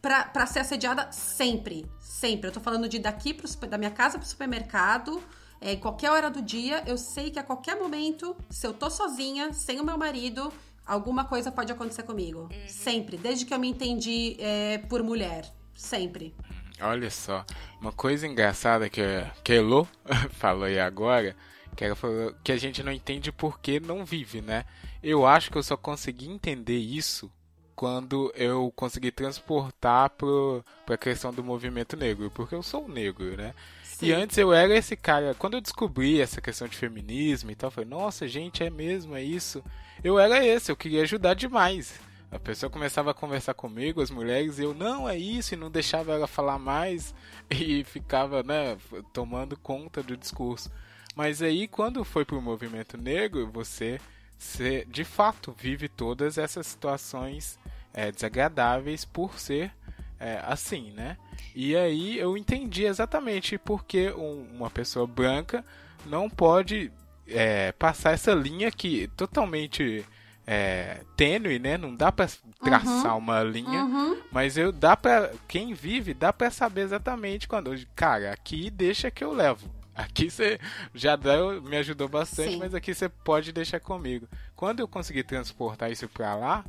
para ser assediada sempre, sempre. Eu tô falando de daqui pro, da minha casa pro supermercado, é, em qualquer hora do dia, eu sei que a qualquer momento, se eu tô sozinha, sem o meu marido, alguma coisa pode acontecer comigo. Uhum. Sempre. Desde que eu me entendi é, por mulher. Sempre. Olha só. Uma coisa engraçada que, que a Elo <laughs> falou aí agora, que ela falou que a gente não entende porque não vive, né? Eu acho que eu só consegui entender isso quando eu consegui transportar para a questão do movimento negro, porque eu sou negro, né? Sim. E antes eu era esse cara. Quando eu descobri essa questão de feminismo e tal, eu falei, nossa, gente, é mesmo, é isso eu era esse, eu queria ajudar demais. A pessoa começava a conversar comigo, as mulheres, e eu, não, é isso, e não deixava ela falar mais, <laughs> e ficava, né, tomando conta do discurso. Mas aí, quando foi pro movimento negro, você, você de fato vive todas essas situações é, desagradáveis por ser é, assim, né? E aí eu entendi exatamente porque um, uma pessoa branca não pode é, passar essa linha que totalmente é, tênue, né? Não dá para traçar uhum, uma linha, uhum. mas eu dá para quem vive dá para saber exatamente quando, cara, aqui deixa que eu levo. Aqui você já deu, me ajudou bastante, Sim. mas aqui você pode deixar comigo. Quando eu consegui transportar isso para lá,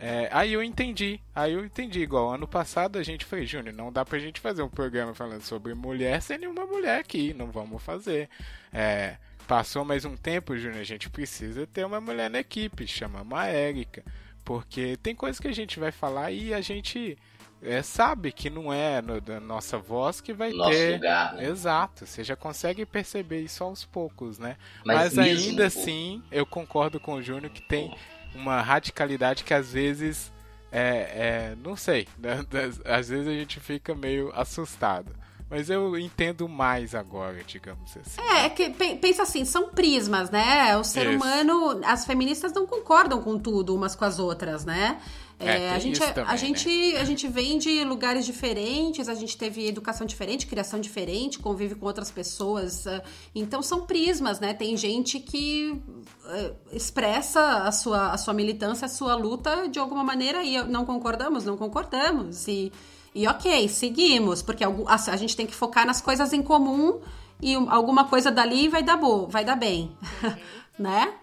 é, aí eu entendi. Aí eu entendi. Igual ano passado a gente fez, Júnior, não dá pra gente fazer um programa falando sobre mulher sem nenhuma mulher aqui. Não vamos fazer. É, Passou mais um tempo, Júnior, a gente precisa ter uma mulher na equipe, chamamos a Érica. Porque tem coisas que a gente vai falar e a gente é, sabe que não é no, da nossa voz que vai Nosso ter. Lugar, né? Exato, você já consegue perceber isso aos poucos, né? Mas, Mas ainda assim, eu concordo com o Júnior que tem uma radicalidade que às vezes é, é não sei, né? <laughs> às vezes a gente fica meio assustado. Mas eu entendo mais agora, digamos assim. É, é que pensa assim, são prismas, né? O ser isso. humano, as feministas não concordam com tudo umas com as outras, né? É, é a, gente, também, a, gente, né? a gente vem de lugares diferentes, a gente teve educação diferente, criação diferente, convive com outras pessoas. Ah, então são prismas, né? Tem gente que uh, expressa a sua, a sua militância, a sua luta de alguma maneira e não concordamos, não concordamos. E e ok, seguimos, porque a gente tem que focar nas coisas em comum e alguma coisa dali vai dar boa, vai dar bem, uhum. <laughs> né?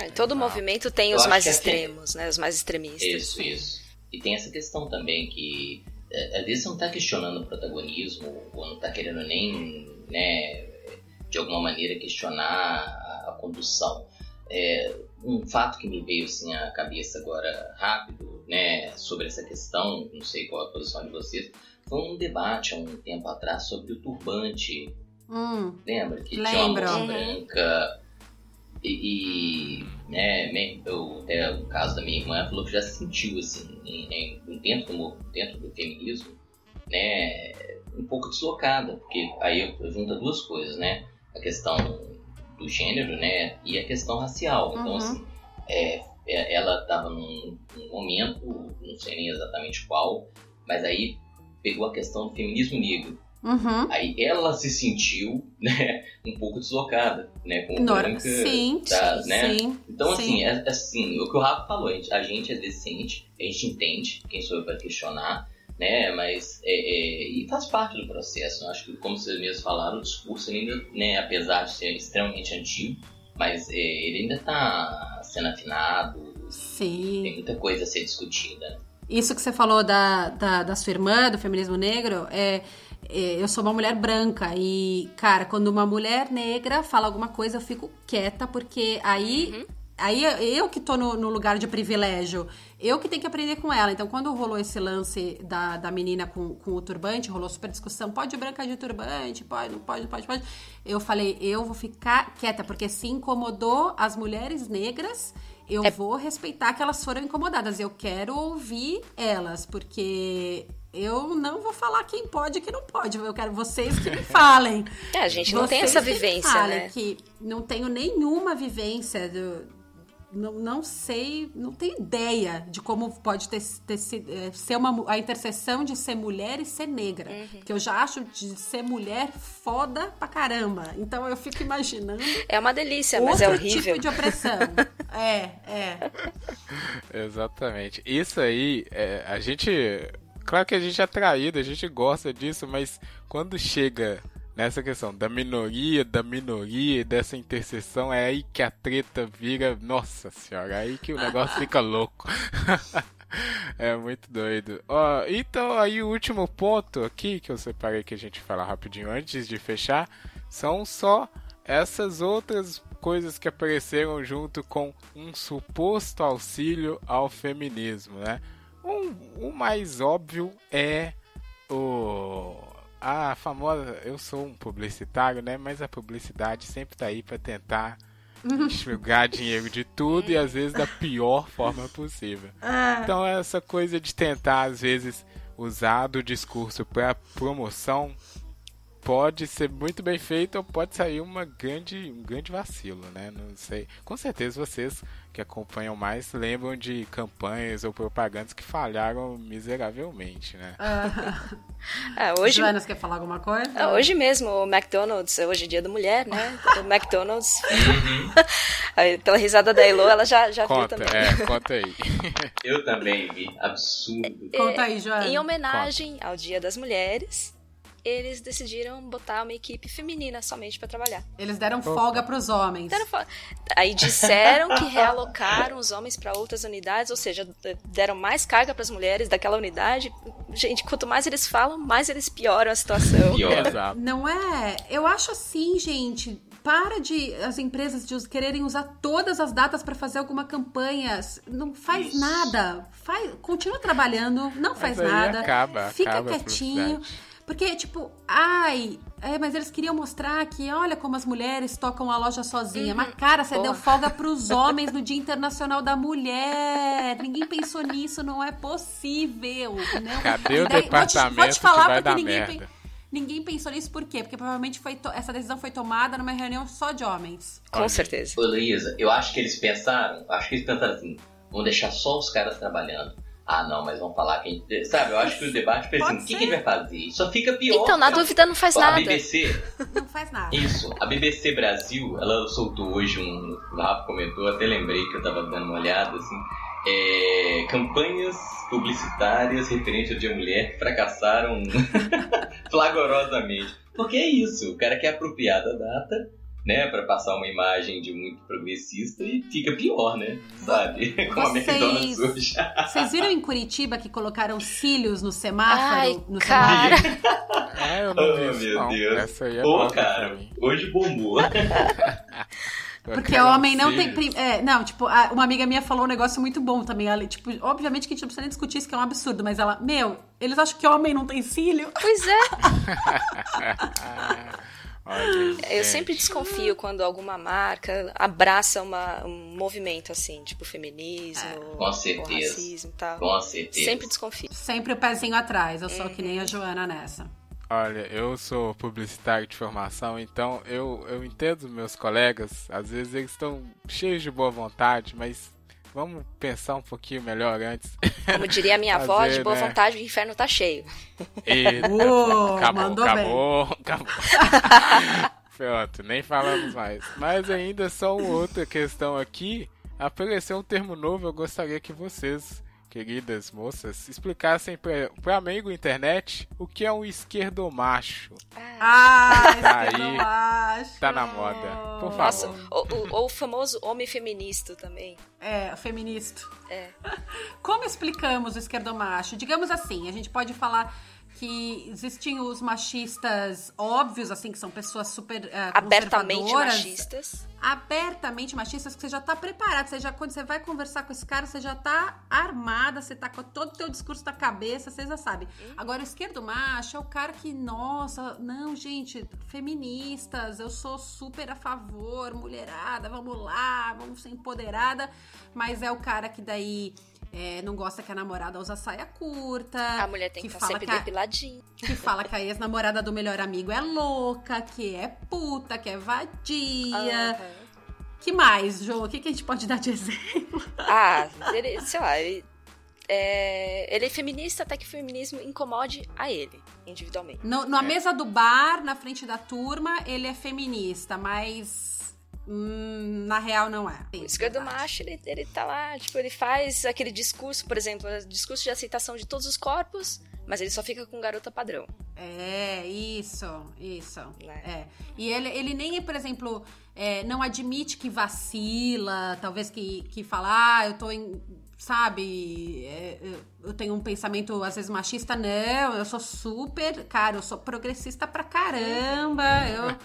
Uhum. Todo movimento tem Eu os mais extremos, tem... né? Os mais extremistas. Isso, isso. E tem essa questão também que é, às vezes você não está questionando o protagonismo ou não está querendo nem, né, de alguma maneira questionar a, a condução. É, um fato que me veio assim à cabeça agora rápido, né, sobre essa questão, não sei qual é a posição de vocês, foi um debate há um tempo atrás sobre o turbante. Hum, Lembra que lembro. tinha uma moça branca e, e né, eu, até o caso da minha irmã falou que já sentiu assim, em, em, dentro do dentro do feminismo, né, um pouco deslocada, porque aí junta duas coisas, né, a questão do gênero, né? E a questão racial. Então, uhum. assim, é, é ela estava num, num, momento, não sei nem exatamente qual, mas aí pegou a questão do feminismo negro. Uhum. Aí ela se sentiu, <laughs> né, um pouco deslocada, né, como Nor branca, sim, tá, né? Sim, então, sim. assim, é, assim, o que o Rafa falou, a gente, a gente é decente, a gente entende quem sou eu para questionar, né? Mas é, é, e faz parte do processo. Eu acho que, como vocês mesmos falaram, o discurso ainda, né, apesar de ser extremamente antigo, mas é, ele ainda está sendo afinado. Sim. Tem muita coisa a ser discutida. Isso que você falou da, da, da sua irmã, do feminismo negro, é, é, eu sou uma mulher branca e, cara, quando uma mulher negra fala alguma coisa, eu fico quieta, porque aí uhum. Aí eu que tô no, no, lugar de privilégio, eu que tenho que aprender com ela. Então, quando rolou esse lance da, da menina com, com o turbante, rolou super discussão: pode branca de turbante, pode, não pode, não pode, pode. Eu falei: eu vou ficar quieta, porque se incomodou as mulheres negras eu é... vou respeitar que elas foram incomodadas. Eu quero ouvir elas, porque eu não vou falar quem pode e quem não pode. Eu quero vocês que me <laughs> falem. É, a gente não vocês tem essa vivência, falem, né? Que não tenho nenhuma vivência do, não, não sei, não tenho ideia de como pode ter, ter, é, ser uma, a interseção de ser mulher e ser negra. Uhum. Que eu já acho de ser mulher foda pra caramba. Então eu fico imaginando. É uma delícia, mas é horrível. tipo de opressão. <laughs> é, é. Exatamente. Isso aí, é, a gente. Claro que a gente é traído, a gente gosta disso, mas quando chega nessa questão da minoria, da minoria, dessa interseção, é aí que a treta vira, nossa senhora, é aí que o negócio fica louco. <laughs> é muito doido. Ó, então aí o último ponto aqui que eu separei que a gente fala rapidinho antes de fechar, são só essas outras coisas que apareceram junto com um suposto auxílio ao feminismo, né? Um, o mais óbvio é o a famosa, eu sou um publicitário, né? Mas a publicidade sempre tá aí para tentar <laughs> enxugar dinheiro de tudo e às vezes da pior forma possível. Ah. Então essa coisa de tentar às vezes usar do discurso para promoção pode ser muito bem feito ou pode sair uma grande, um grande vacilo, né? Não sei. Com certeza vocês que acompanham mais lembram de campanhas ou propagandas que falharam miseravelmente, né? Uh, <laughs> é, hoje... Joana, você quer falar alguma coisa? É, hoje mesmo, o McDonald's, hoje é dia da mulher, né? O <laughs> McDonald's, <laughs> pela risada da Elo, ela já, já conta, viu também. É, conta aí. Eu também vi, absurdo. É, conta aí, Joana. Em homenagem conta. ao Dia das Mulheres, eles decidiram botar uma equipe feminina somente para trabalhar. Eles deram folga para os homens. Deram folga. Aí disseram que realocaram os homens para outras unidades, ou seja, deram mais carga para as mulheres daquela unidade. Gente, quanto mais eles falam, mais eles pioram a situação. Pior. <laughs> Não é? Eu acho assim, gente. Para de as empresas de quererem usar todas as datas para fazer alguma campanha. Não faz Isso. nada. Faz, continua trabalhando, não faz nada. Acaba, fica acaba quietinho. Porque, tipo, ai, é, mas eles queriam mostrar que, olha como as mulheres tocam a loja sozinha. Uhum. Mas, cara, você Porra. deu folga pros <laughs> homens no Dia Internacional da Mulher. Ninguém pensou nisso, não é possível. Não. Cadê o daí, departamento vou te, vou te falar porque ninguém, pe... ninguém pensou nisso por quê? Porque provavelmente foi to... essa decisão foi tomada numa reunião só de homens. Com certeza. Ô, Luísa, eu acho que eles pensaram, acho que eles pensaram assim, vamos deixar só os caras trabalhando. Ah, não, mas vamos falar que a gente. Sabe, eu acho que o debate foi assim: o que, que, a gente vai fazer? Só fica pior. Então, na dúvida, não faz nada. A BBC. <laughs> Não faz nada. Isso. A BBC Brasil, ela soltou hoje um. O Rafa comentou, até lembrei que eu tava dando uma olhada, assim. É, campanhas publicitárias referentes ao Dia Mulher que fracassaram <laughs> flagorosamente. Porque é isso, o cara quer apropriar da data né, para passar uma imagem de muito progressista e fica pior, né? Sabe? <laughs> Como vocês, a McDonald's hoje. Vocês viram em Curitiba que colocaram cílios no semáforo? Ai, no cara. ah, eu não oh, vi meu não. Deus. Essa aí é Pô, cara, hoje bombou. <laughs> Porque o homem não tem. É, não, tipo, uma amiga minha falou um negócio muito bom também. Ela, tipo, obviamente que a gente não precisa nem discutir isso, que é um absurdo, mas ela, meu, eles acham que homem não tem cílio? Pois é. <laughs> eu sempre desconfio quando alguma marca abraça uma, um movimento assim, tipo feminismo, é. com certeza. racismo e tal. Com certeza. Sempre desconfio. Sempre o pezinho atrás, eu sou uhum. que nem a Joana nessa. Olha, eu sou publicitário de formação, então eu, eu entendo meus colegas, às vezes eles estão cheios de boa vontade, mas vamos pensar um pouquinho melhor antes. Como diria a minha <laughs> Fazer, avó, de boa né? vontade, o inferno tá cheio. Eita, Uou, acabou, mandou acabou, bem. acabou. <laughs> Pronto, nem falamos mais. Mas ainda só uma outra questão aqui. Apareceu um termo novo, eu gostaria que vocês queridas moças, explicassem para amigo internet o que é um esquerdomacho. Ah, tá esquerdomacho. Tá na moda. Por favor. ou o famoso homem feminista também. É, feminista. É. <laughs> Como explicamos o esquerdomacho? Digamos assim, a gente pode falar que existem os machistas óbvios, assim, que são pessoas super uh, abertamente machistas. Abertamente machistas, que você já tá preparado. Você já, quando você vai conversar com esse cara, você já tá armada, você tá com todo o teu discurso na cabeça, você já sabe. Uhum. Agora, o esquerdo macho é o cara que, nossa, não, gente, feministas, eu sou super a favor, mulherada, vamos lá, vamos ser empoderada. Mas é o cara que daí é, não gosta que a namorada usa saia curta. A mulher tem que, que estar sempre que depiladinha. Que fala que a ex-namorada do melhor amigo é louca, que é puta, que é vadia. Uhum. Que mais, João? O que, que a gente pode dar de <laughs> exemplo? Ah, ele, sei lá, ele é, ele é feminista até que o feminismo incomode a ele, individualmente. No, na é. mesa do bar, na frente da turma, ele é feminista, mas Hum, na real, não é. O esquerdo macho, ele, ele tá lá, tipo, ele faz aquele discurso, por exemplo, discurso de aceitação de todos os corpos, mas ele só fica com garota padrão. É, isso, isso. Né? É. E ele, ele nem, por exemplo, é, não admite que vacila, talvez que, que fala, ah, eu tô em sabe, é, tenho um pensamento às vezes machista, não, eu sou super, cara, eu sou progressista pra caramba, eu...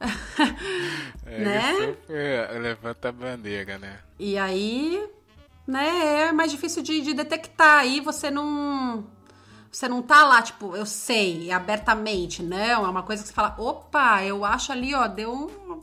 <laughs> é, né? Super levanta a bandeira, né? E aí, né, é mais difícil de, de detectar, aí você não... Você não tá lá, tipo, eu sei, abertamente, não, é uma coisa que você fala, opa, eu acho ali, ó, deu um,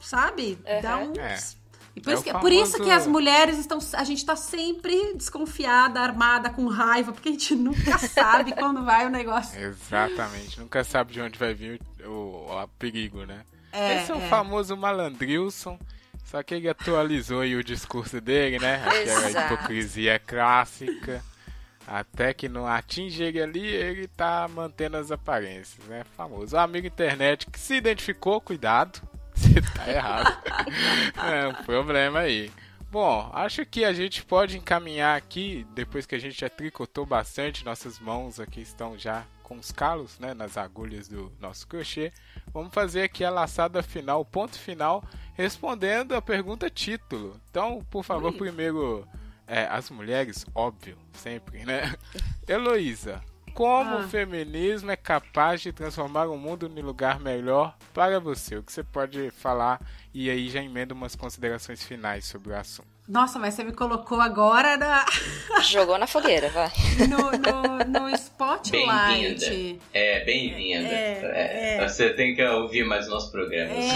sabe, uhum. dá um... É e por, é isso que, famoso... por isso que as mulheres estão. A gente tá sempre desconfiada, armada, com raiva, porque a gente nunca sabe <laughs> quando vai o negócio. Exatamente, nunca sabe de onde vai vir o, o, perigo, né? É, Esse é o é. famoso malandrilson. Só que ele atualizou aí o discurso dele, né? Aquela hipocrisia clássica. Até que não atinge ele ali, ele tá mantendo as aparências, né? Famoso. O amigo internet que se identificou, cuidado. Você tá errado. é um problema aí. Bom, acho que a gente pode encaminhar aqui, depois que a gente já tricotou bastante, nossas mãos aqui estão já com os calos, né, nas agulhas do nosso crochê. Vamos fazer aqui a laçada final, ponto final, respondendo a pergunta título. Então, por favor, Ui. primeiro, é, as mulheres, óbvio, sempre, né? <laughs> Heloísa, como ah. o feminismo é capaz de transformar o mundo em lugar melhor para você? O que você pode falar e aí já emenda umas considerações finais sobre o assunto. Nossa, mas você me colocou agora na. <laughs> Jogou na fogueira, vai. No, no, no Spotlight. Bem-vinda. É, bem-vinda. É, é, é. Você tem que ouvir mais o nosso programa. É,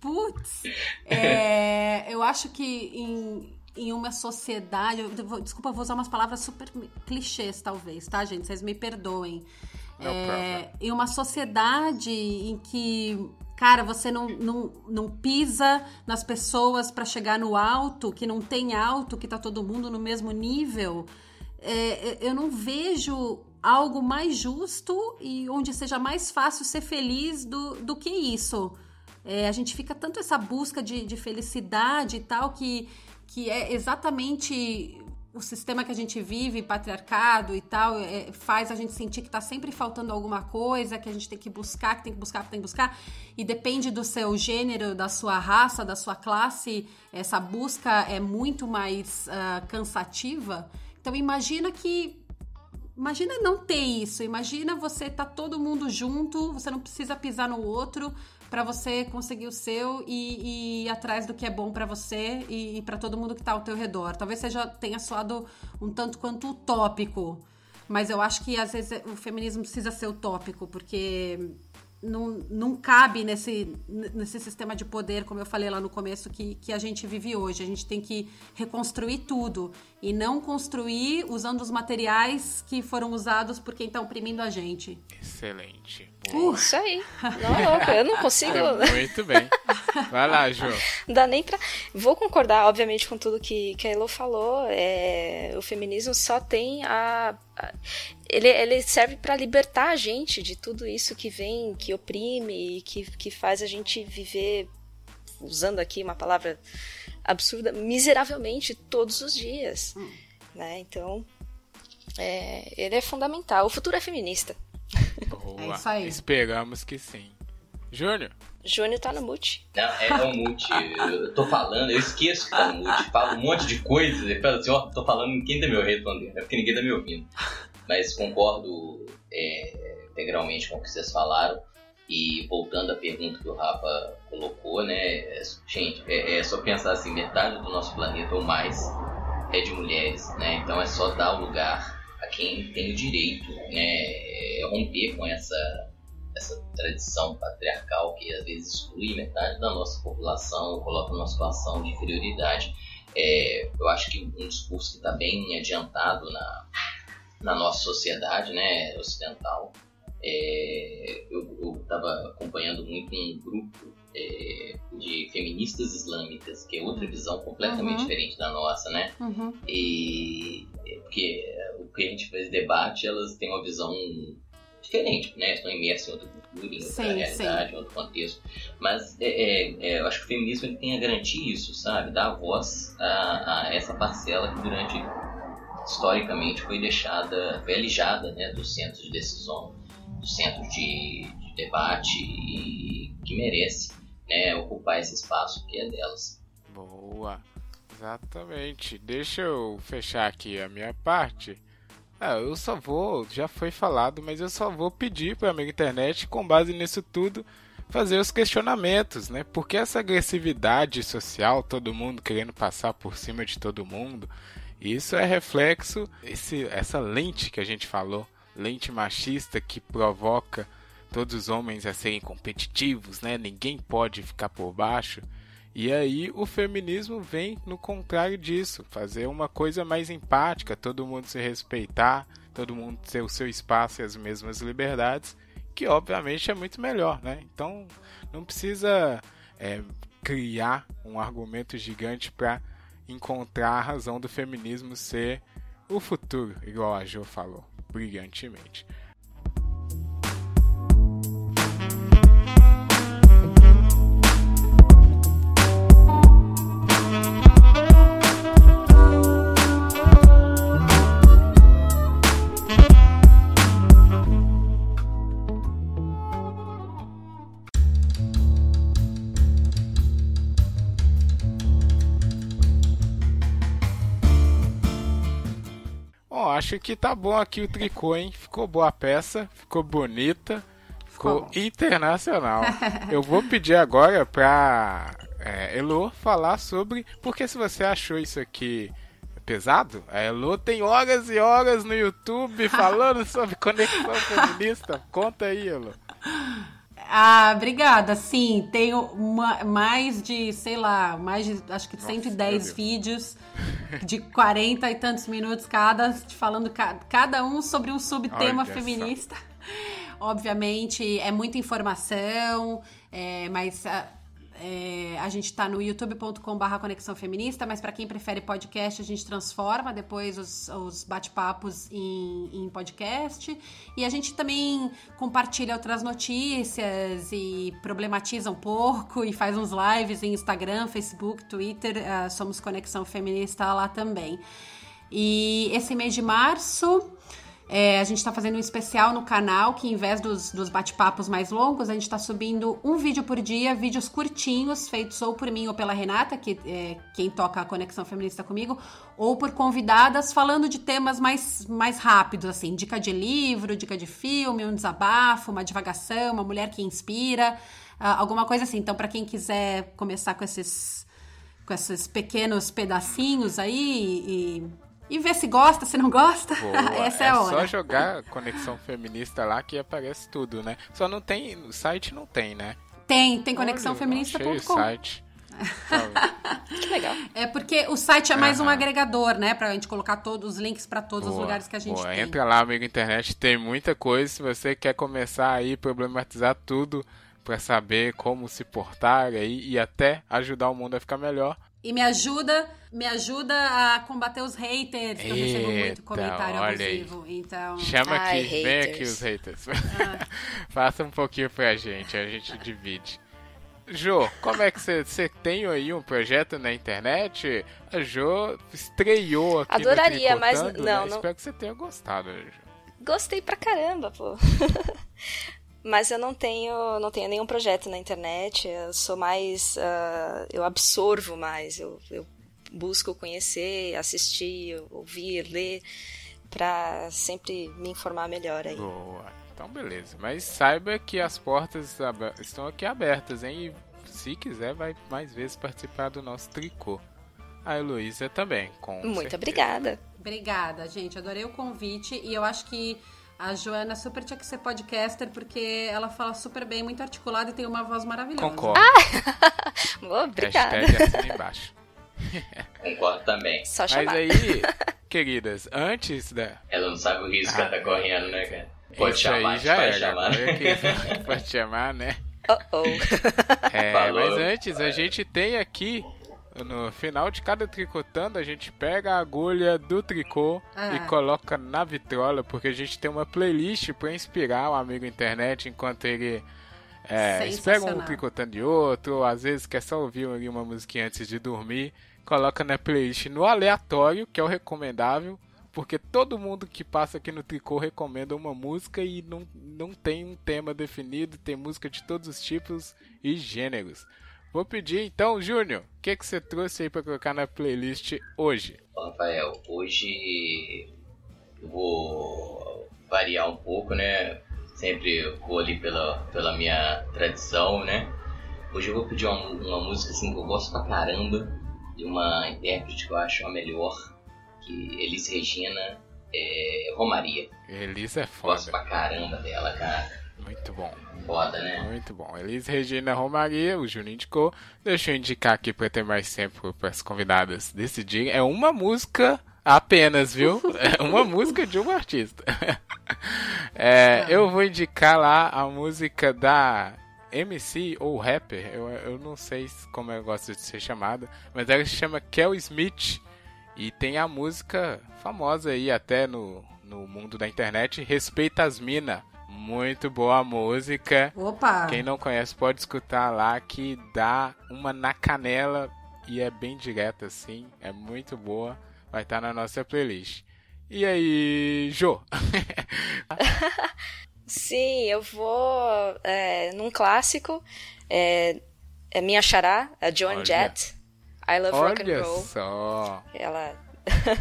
putz. <laughs> putz. É, eu acho que em em uma sociedade. Eu desculpa, vou usar umas palavras super clichês, talvez, tá, gente? Vocês me perdoem. É, em uma sociedade em que, cara, você não, não, não pisa nas pessoas para chegar no alto, que não tem alto, que tá todo mundo no mesmo nível, é, eu não vejo algo mais justo e onde seja mais fácil ser feliz do, do que isso. É, a gente fica tanto essa busca de, de felicidade e tal que que é exatamente o sistema que a gente vive, patriarcado e tal, é, faz a gente sentir que está sempre faltando alguma coisa, que a gente tem que buscar, que tem que buscar, que tem que buscar, e depende do seu gênero, da sua raça, da sua classe, essa busca é muito mais uh, cansativa. Então imagina que Imagina não ter isso. Imagina você tá todo mundo junto, você não precisa pisar no outro, para você conseguir o seu e, e, ir atrás do que é bom para você e, e para todo mundo que tá ao teu redor. Talvez seja tenha soado um tanto quanto utópico, mas eu acho que às vezes o feminismo precisa ser utópico, porque não, não cabe nesse, nesse sistema de poder, como eu falei lá no começo, que, que a gente vive hoje. A gente tem que reconstruir tudo e não construir usando os materiais que foram usados por quem está oprimindo a gente. Excelente. Uh, isso aí. Não, eu não consigo. Muito bem. Vai lá, Ju. Não dá nem pra. Vou concordar, obviamente, com tudo que, que a Elo falou. É... O feminismo só tem a. Ele, ele serve para libertar a gente de tudo isso que vem, que oprime, que, que faz a gente viver, usando aqui uma palavra absurda, miseravelmente todos os dias. Hum. Né? Então, é... ele é fundamental. O futuro é feminista. Boa. É isso aí. Esperamos que sim. Júnior? Júnior tá no mute. Não, é no mute. Eu tô falando, eu esqueço que tá no mute. Falo um monte de coisas e falo assim, ó, tô falando quem tá me respondendo. É porque ninguém tá me ouvindo. Mas concordo é, integralmente com o que vocês falaram. E voltando à pergunta que o Rafa colocou, né? É, gente, é, é, só pensar assim, metade do nosso planeta ou mais é de mulheres, né? Então é só dar o lugar quem tem o direito, né? É romper com essa essa tradição patriarcal que às vezes exclui metade da nossa população, coloca numa situação de inferioridade. É, eu acho que um discurso que está bem adiantado na, na nossa sociedade né, ocidental. É, eu estava acompanhando muito um grupo é, de feministas islâmicas, que é outra visão completamente uhum. diferente da nossa, né? Uhum. E porque o que a gente faz debate, elas têm uma visão diferente, né? Estão imersas em outra cultura, em outra sim, realidade, sim. em outro contexto. Mas é, é, é, eu acho que o feminismo ele tem a garantir isso, sabe? Dar voz a, a, essa parcela que durante historicamente foi deixada, foi alijada né, dos centros de decisão, dos centros de, de debate e que merece né, ocupar esse espaço que é delas. Boa, exatamente. Deixa eu fechar aqui a minha parte ah, eu só vou, já foi falado, mas eu só vou pedir para a internet, com base nisso tudo, fazer os questionamentos, né? Porque essa agressividade social, todo mundo querendo passar por cima de todo mundo, isso é reflexo, esse, essa lente que a gente falou, lente machista que provoca todos os homens a serem competitivos, né? Ninguém pode ficar por baixo. E aí o feminismo vem no contrário disso, fazer uma coisa mais empática, todo mundo se respeitar, todo mundo ter o seu espaço e as mesmas liberdades, que obviamente é muito melhor, né? Então não precisa é, criar um argumento gigante para encontrar a razão do feminismo ser o futuro, igual a Jo falou, brilhantemente. Acho que tá bom aqui o tricô, hein? Ficou boa a peça, ficou bonita, ficou, internacional. <laughs> Eu vou pedir agora pra é, Elo falar sobre. Porque se você achou isso aqui pesado, a Elo tem horas e horas no YouTube <laughs> falando sobre conexão feminista. Conta aí, Elo. Ah, obrigada. Sim, tenho uma, mais de, sei lá, mais de, acho que Nossa, 110 vídeos de 40 e tantos minutos cada, falando ca, cada um sobre um subtema Olha feminista. Obviamente, é muita informação, é, mas ah, é, a gente está no youtube.com/barra Conexão Feminista, mas para quem prefere podcast, a gente transforma depois os, os bate-papos em, em, podcast. E a gente também compartilha outras notícias e problematiza um pouco e faz uns lives em Instagram, Facebook, Twitter. Uh, somos Conexão Feminista lá também. E esse mês de março é, a gente está fazendo um especial no canal que, em vez dos, dos bate-papos mais longos, a gente está subindo um vídeo por dia, vídeos curtinhos, feitos ou por mim ou pela Renata, que é quem toca a Conexão Feminista comigo, ou por convidadas, falando de temas mais, mais rápidos, assim, dica de livro, dica de filme, um desabafo, uma divagação, uma mulher que inspira, uh, alguma coisa assim. Então, para quem quiser começar com esses, com esses pequenos pedacinhos aí e e ver se gosta, se não gosta. Boa. <laughs> Essa é, é a hora. É só jogar Conexão Feminista lá que aparece tudo, né? Só não tem, no site não tem, né? Tem, tem conexãofeminista.com. site. <laughs> que legal. É porque o site é mais um agregador, né? Pra gente colocar todos os links para todos boa, os lugares que a gente boa. tem. Entra lá, amigo internet, tem muita coisa. Se você quer começar aí problematizar tudo para saber como se portar aí e até ajudar o mundo a ficar melhor, e me ajuda, me ajuda a combater os haters, que eu recebo muito comentário abusivo. Então... Chama Ai, aqui, haters. vem aqui os haters. Ah. <laughs> Faça um pouquinho pra gente, a gente divide. Jo, como é que você tem aí um projeto na internet? A Jo estreou aqui Adoraria, no mas não, né? não. Espero que você tenha gostado, Jo. Gostei pra caramba, pô. <laughs> mas eu não tenho não tenho nenhum projeto na internet eu sou mais uh, eu absorvo mais eu, eu, busco conhecer assistir ouvir ler para sempre me informar melhor aí. Boa. Então, beleza. Mas saiba que as portas estão aqui abertas, hein? E se quiser, vai mais vezes participar do nosso tricô. A Heloísa também, com Muito certeza. obrigada. Obrigada, gente. Adorei o convite e eu acho que a Joana super tinha que ser podcaster porque ela fala super bem, muito articulada e tem uma voz maravilhosa. Concordo. <laughs> Oh, obrigada. Hashtag assina embaixo. Concordo também. Só Mas chamar. aí, <laughs> queridas, antes da. Ela não sabe o risco que ela tá correndo, né, cara? Pode chamar, aí já pode era. chamar. que- <laughs> Pode chamar, né? Oh, oh. É, mas antes, a gente tem aqui, no final de cada tricotando, a gente pega a agulha do tricô Ah. e coloca na vitrola, porque a gente tem uma playlist para inspirar o amigo internet enquanto ele é, espera um tricotando de outro, ou às vezes quer só ouvir uma musiquinha antes de dormir. Coloca na playlist no aleatório, que é o recomendável, porque todo mundo que passa aqui no Tricô recomenda uma música e não, não tem um tema definido, tem música de todos os tipos e gêneros. Vou pedir então, Júnior, o que, que você trouxe aí pra colocar na playlist hoje? Rafael, hoje eu vou variar um pouco, né? Sempre vou ali pela, pela minha tradição, né? Hoje eu vou pedir uma, uma música assim que eu gosto pra caramba, de uma intérprete que eu acho a melhor, que Elis Regina é Romaria. Elisa é Gosto foda. pra caramba dela, cara. Muito bom. Foda, né? Muito bom. Elis Regina Romaria, o Júnior indicou. Deixa eu indicar aqui pra ter mais tempo para as convidadas decidirem. É uma música apenas, viu? É uma música de um artista. <laughs> É, eu vou indicar lá a música da MC ou rapper, eu, eu não sei como eu gosto de ser chamada, mas ela se chama Kel Smith e tem a música famosa aí até no, no mundo da internet, Respeita as Mina. Muito boa a música. Opa! Quem não conhece pode escutar lá que dá uma na canela e é bem direta assim, é muito boa. Vai estar na nossa playlist. E aí, Jô? <laughs> Sim, eu vou é, num clássico. É, é minha xará, a Joan Olha. Jett. I Love Rock and Olha Roll. só. Ela.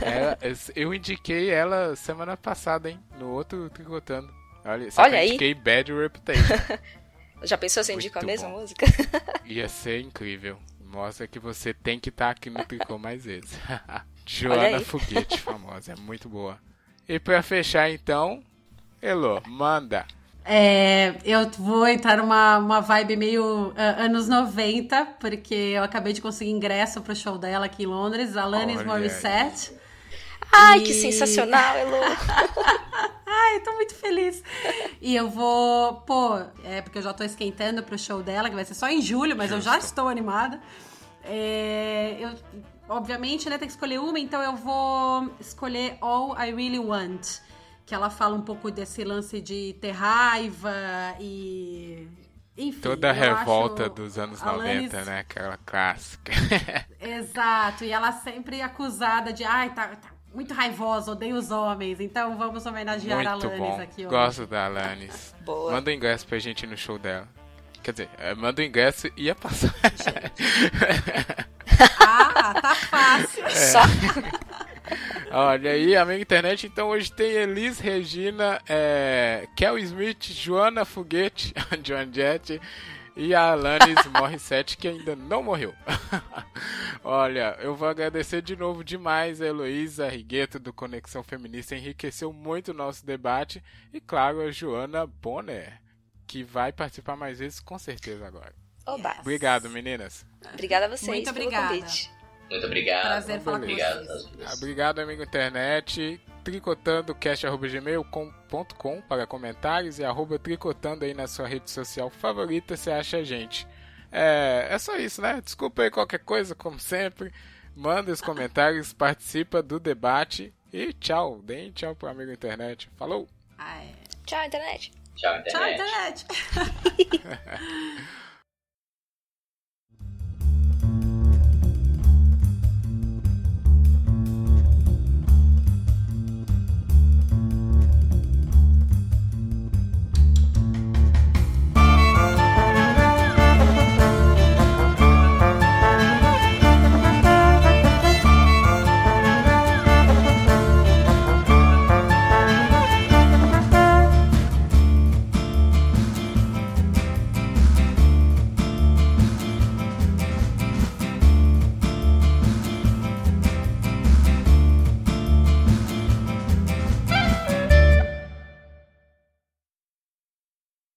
Ela- eu indiquei ela semana passada, hein? No outro Tricotando. Olha, só Olha aí. Bad Reputation. <laughs> Já pensou se eu indico a mesma bom. música? <laughs> Ia ser incrível. Mostra que você tem que estar aqui no Tricô mais vezes. <laughs> Joana aí. Foguete, famosa. É muito boa. E pra fechar, então, Elo, manda. É, eu vou entrar numa uma vibe meio ah, anos 90, porque eu acabei de conseguir ingresso pro show dela aqui em Londres, Alanis Olha Morissette. Ai, E- que sensacional, Elo! <laughs> Ai, tô muito feliz. E eu vou, pô, é porque eu já tô esquentando pro show dela, que vai ser só em julho, mas eu já Justo. estou animada. É, eu, obviamente, né, tem que escolher uma, então eu vou escolher All I Really Want, que ela fala um pouco desse lance de ter raiva e. Enfim. Toda a revolta dos anos Alanis- 90, né? Aquela clássica. Exato, e ela sempre acusada de, ai, tá, tá muito raivosa, odeia os homens, então vamos homenagear a muito Alanis bom. aqui hoje. Gosto da Alanis. Boa. Manda o ingresso pra gente no show dela. Quer dizer, é, manda o ingresso e a passagem. <laughs> Ah, tá fácil. Só. <laughs> Olha aí, amiga internet, então hoje tem Elis Regina, é, Kel Smith, Joana Foguete, <laughs> Joan Jett e a Alanis <laughs> Morissette, que ainda não morreu. <laughs> Olha, eu vou agradecer de novo demais a Heloísa Rigueto do Conexão Feminista, enriqueceu muito o nosso debate, e claro, a Joana Bonner, que vai participar mais vezes com certeza agora. Oba. Obrigado, meninas. Obrigada a vocês Muito pelo obrigada. convite. Muito obrigado. Prazer falar com obrigado. Obrigado, amigo internet. tricotandocast.gmail.com para comentários e arroba tricotando aí na sua rede social favorita, você acha a gente. É, é só isso, né? Desculpa aí qualquer coisa, como sempre. Manda os comentários, participa do debate e tchau. Deem tchau pro amigo internet. Falou! Ai. Tchau, internet. Tchau, Tchau, internet. internet. <laughs>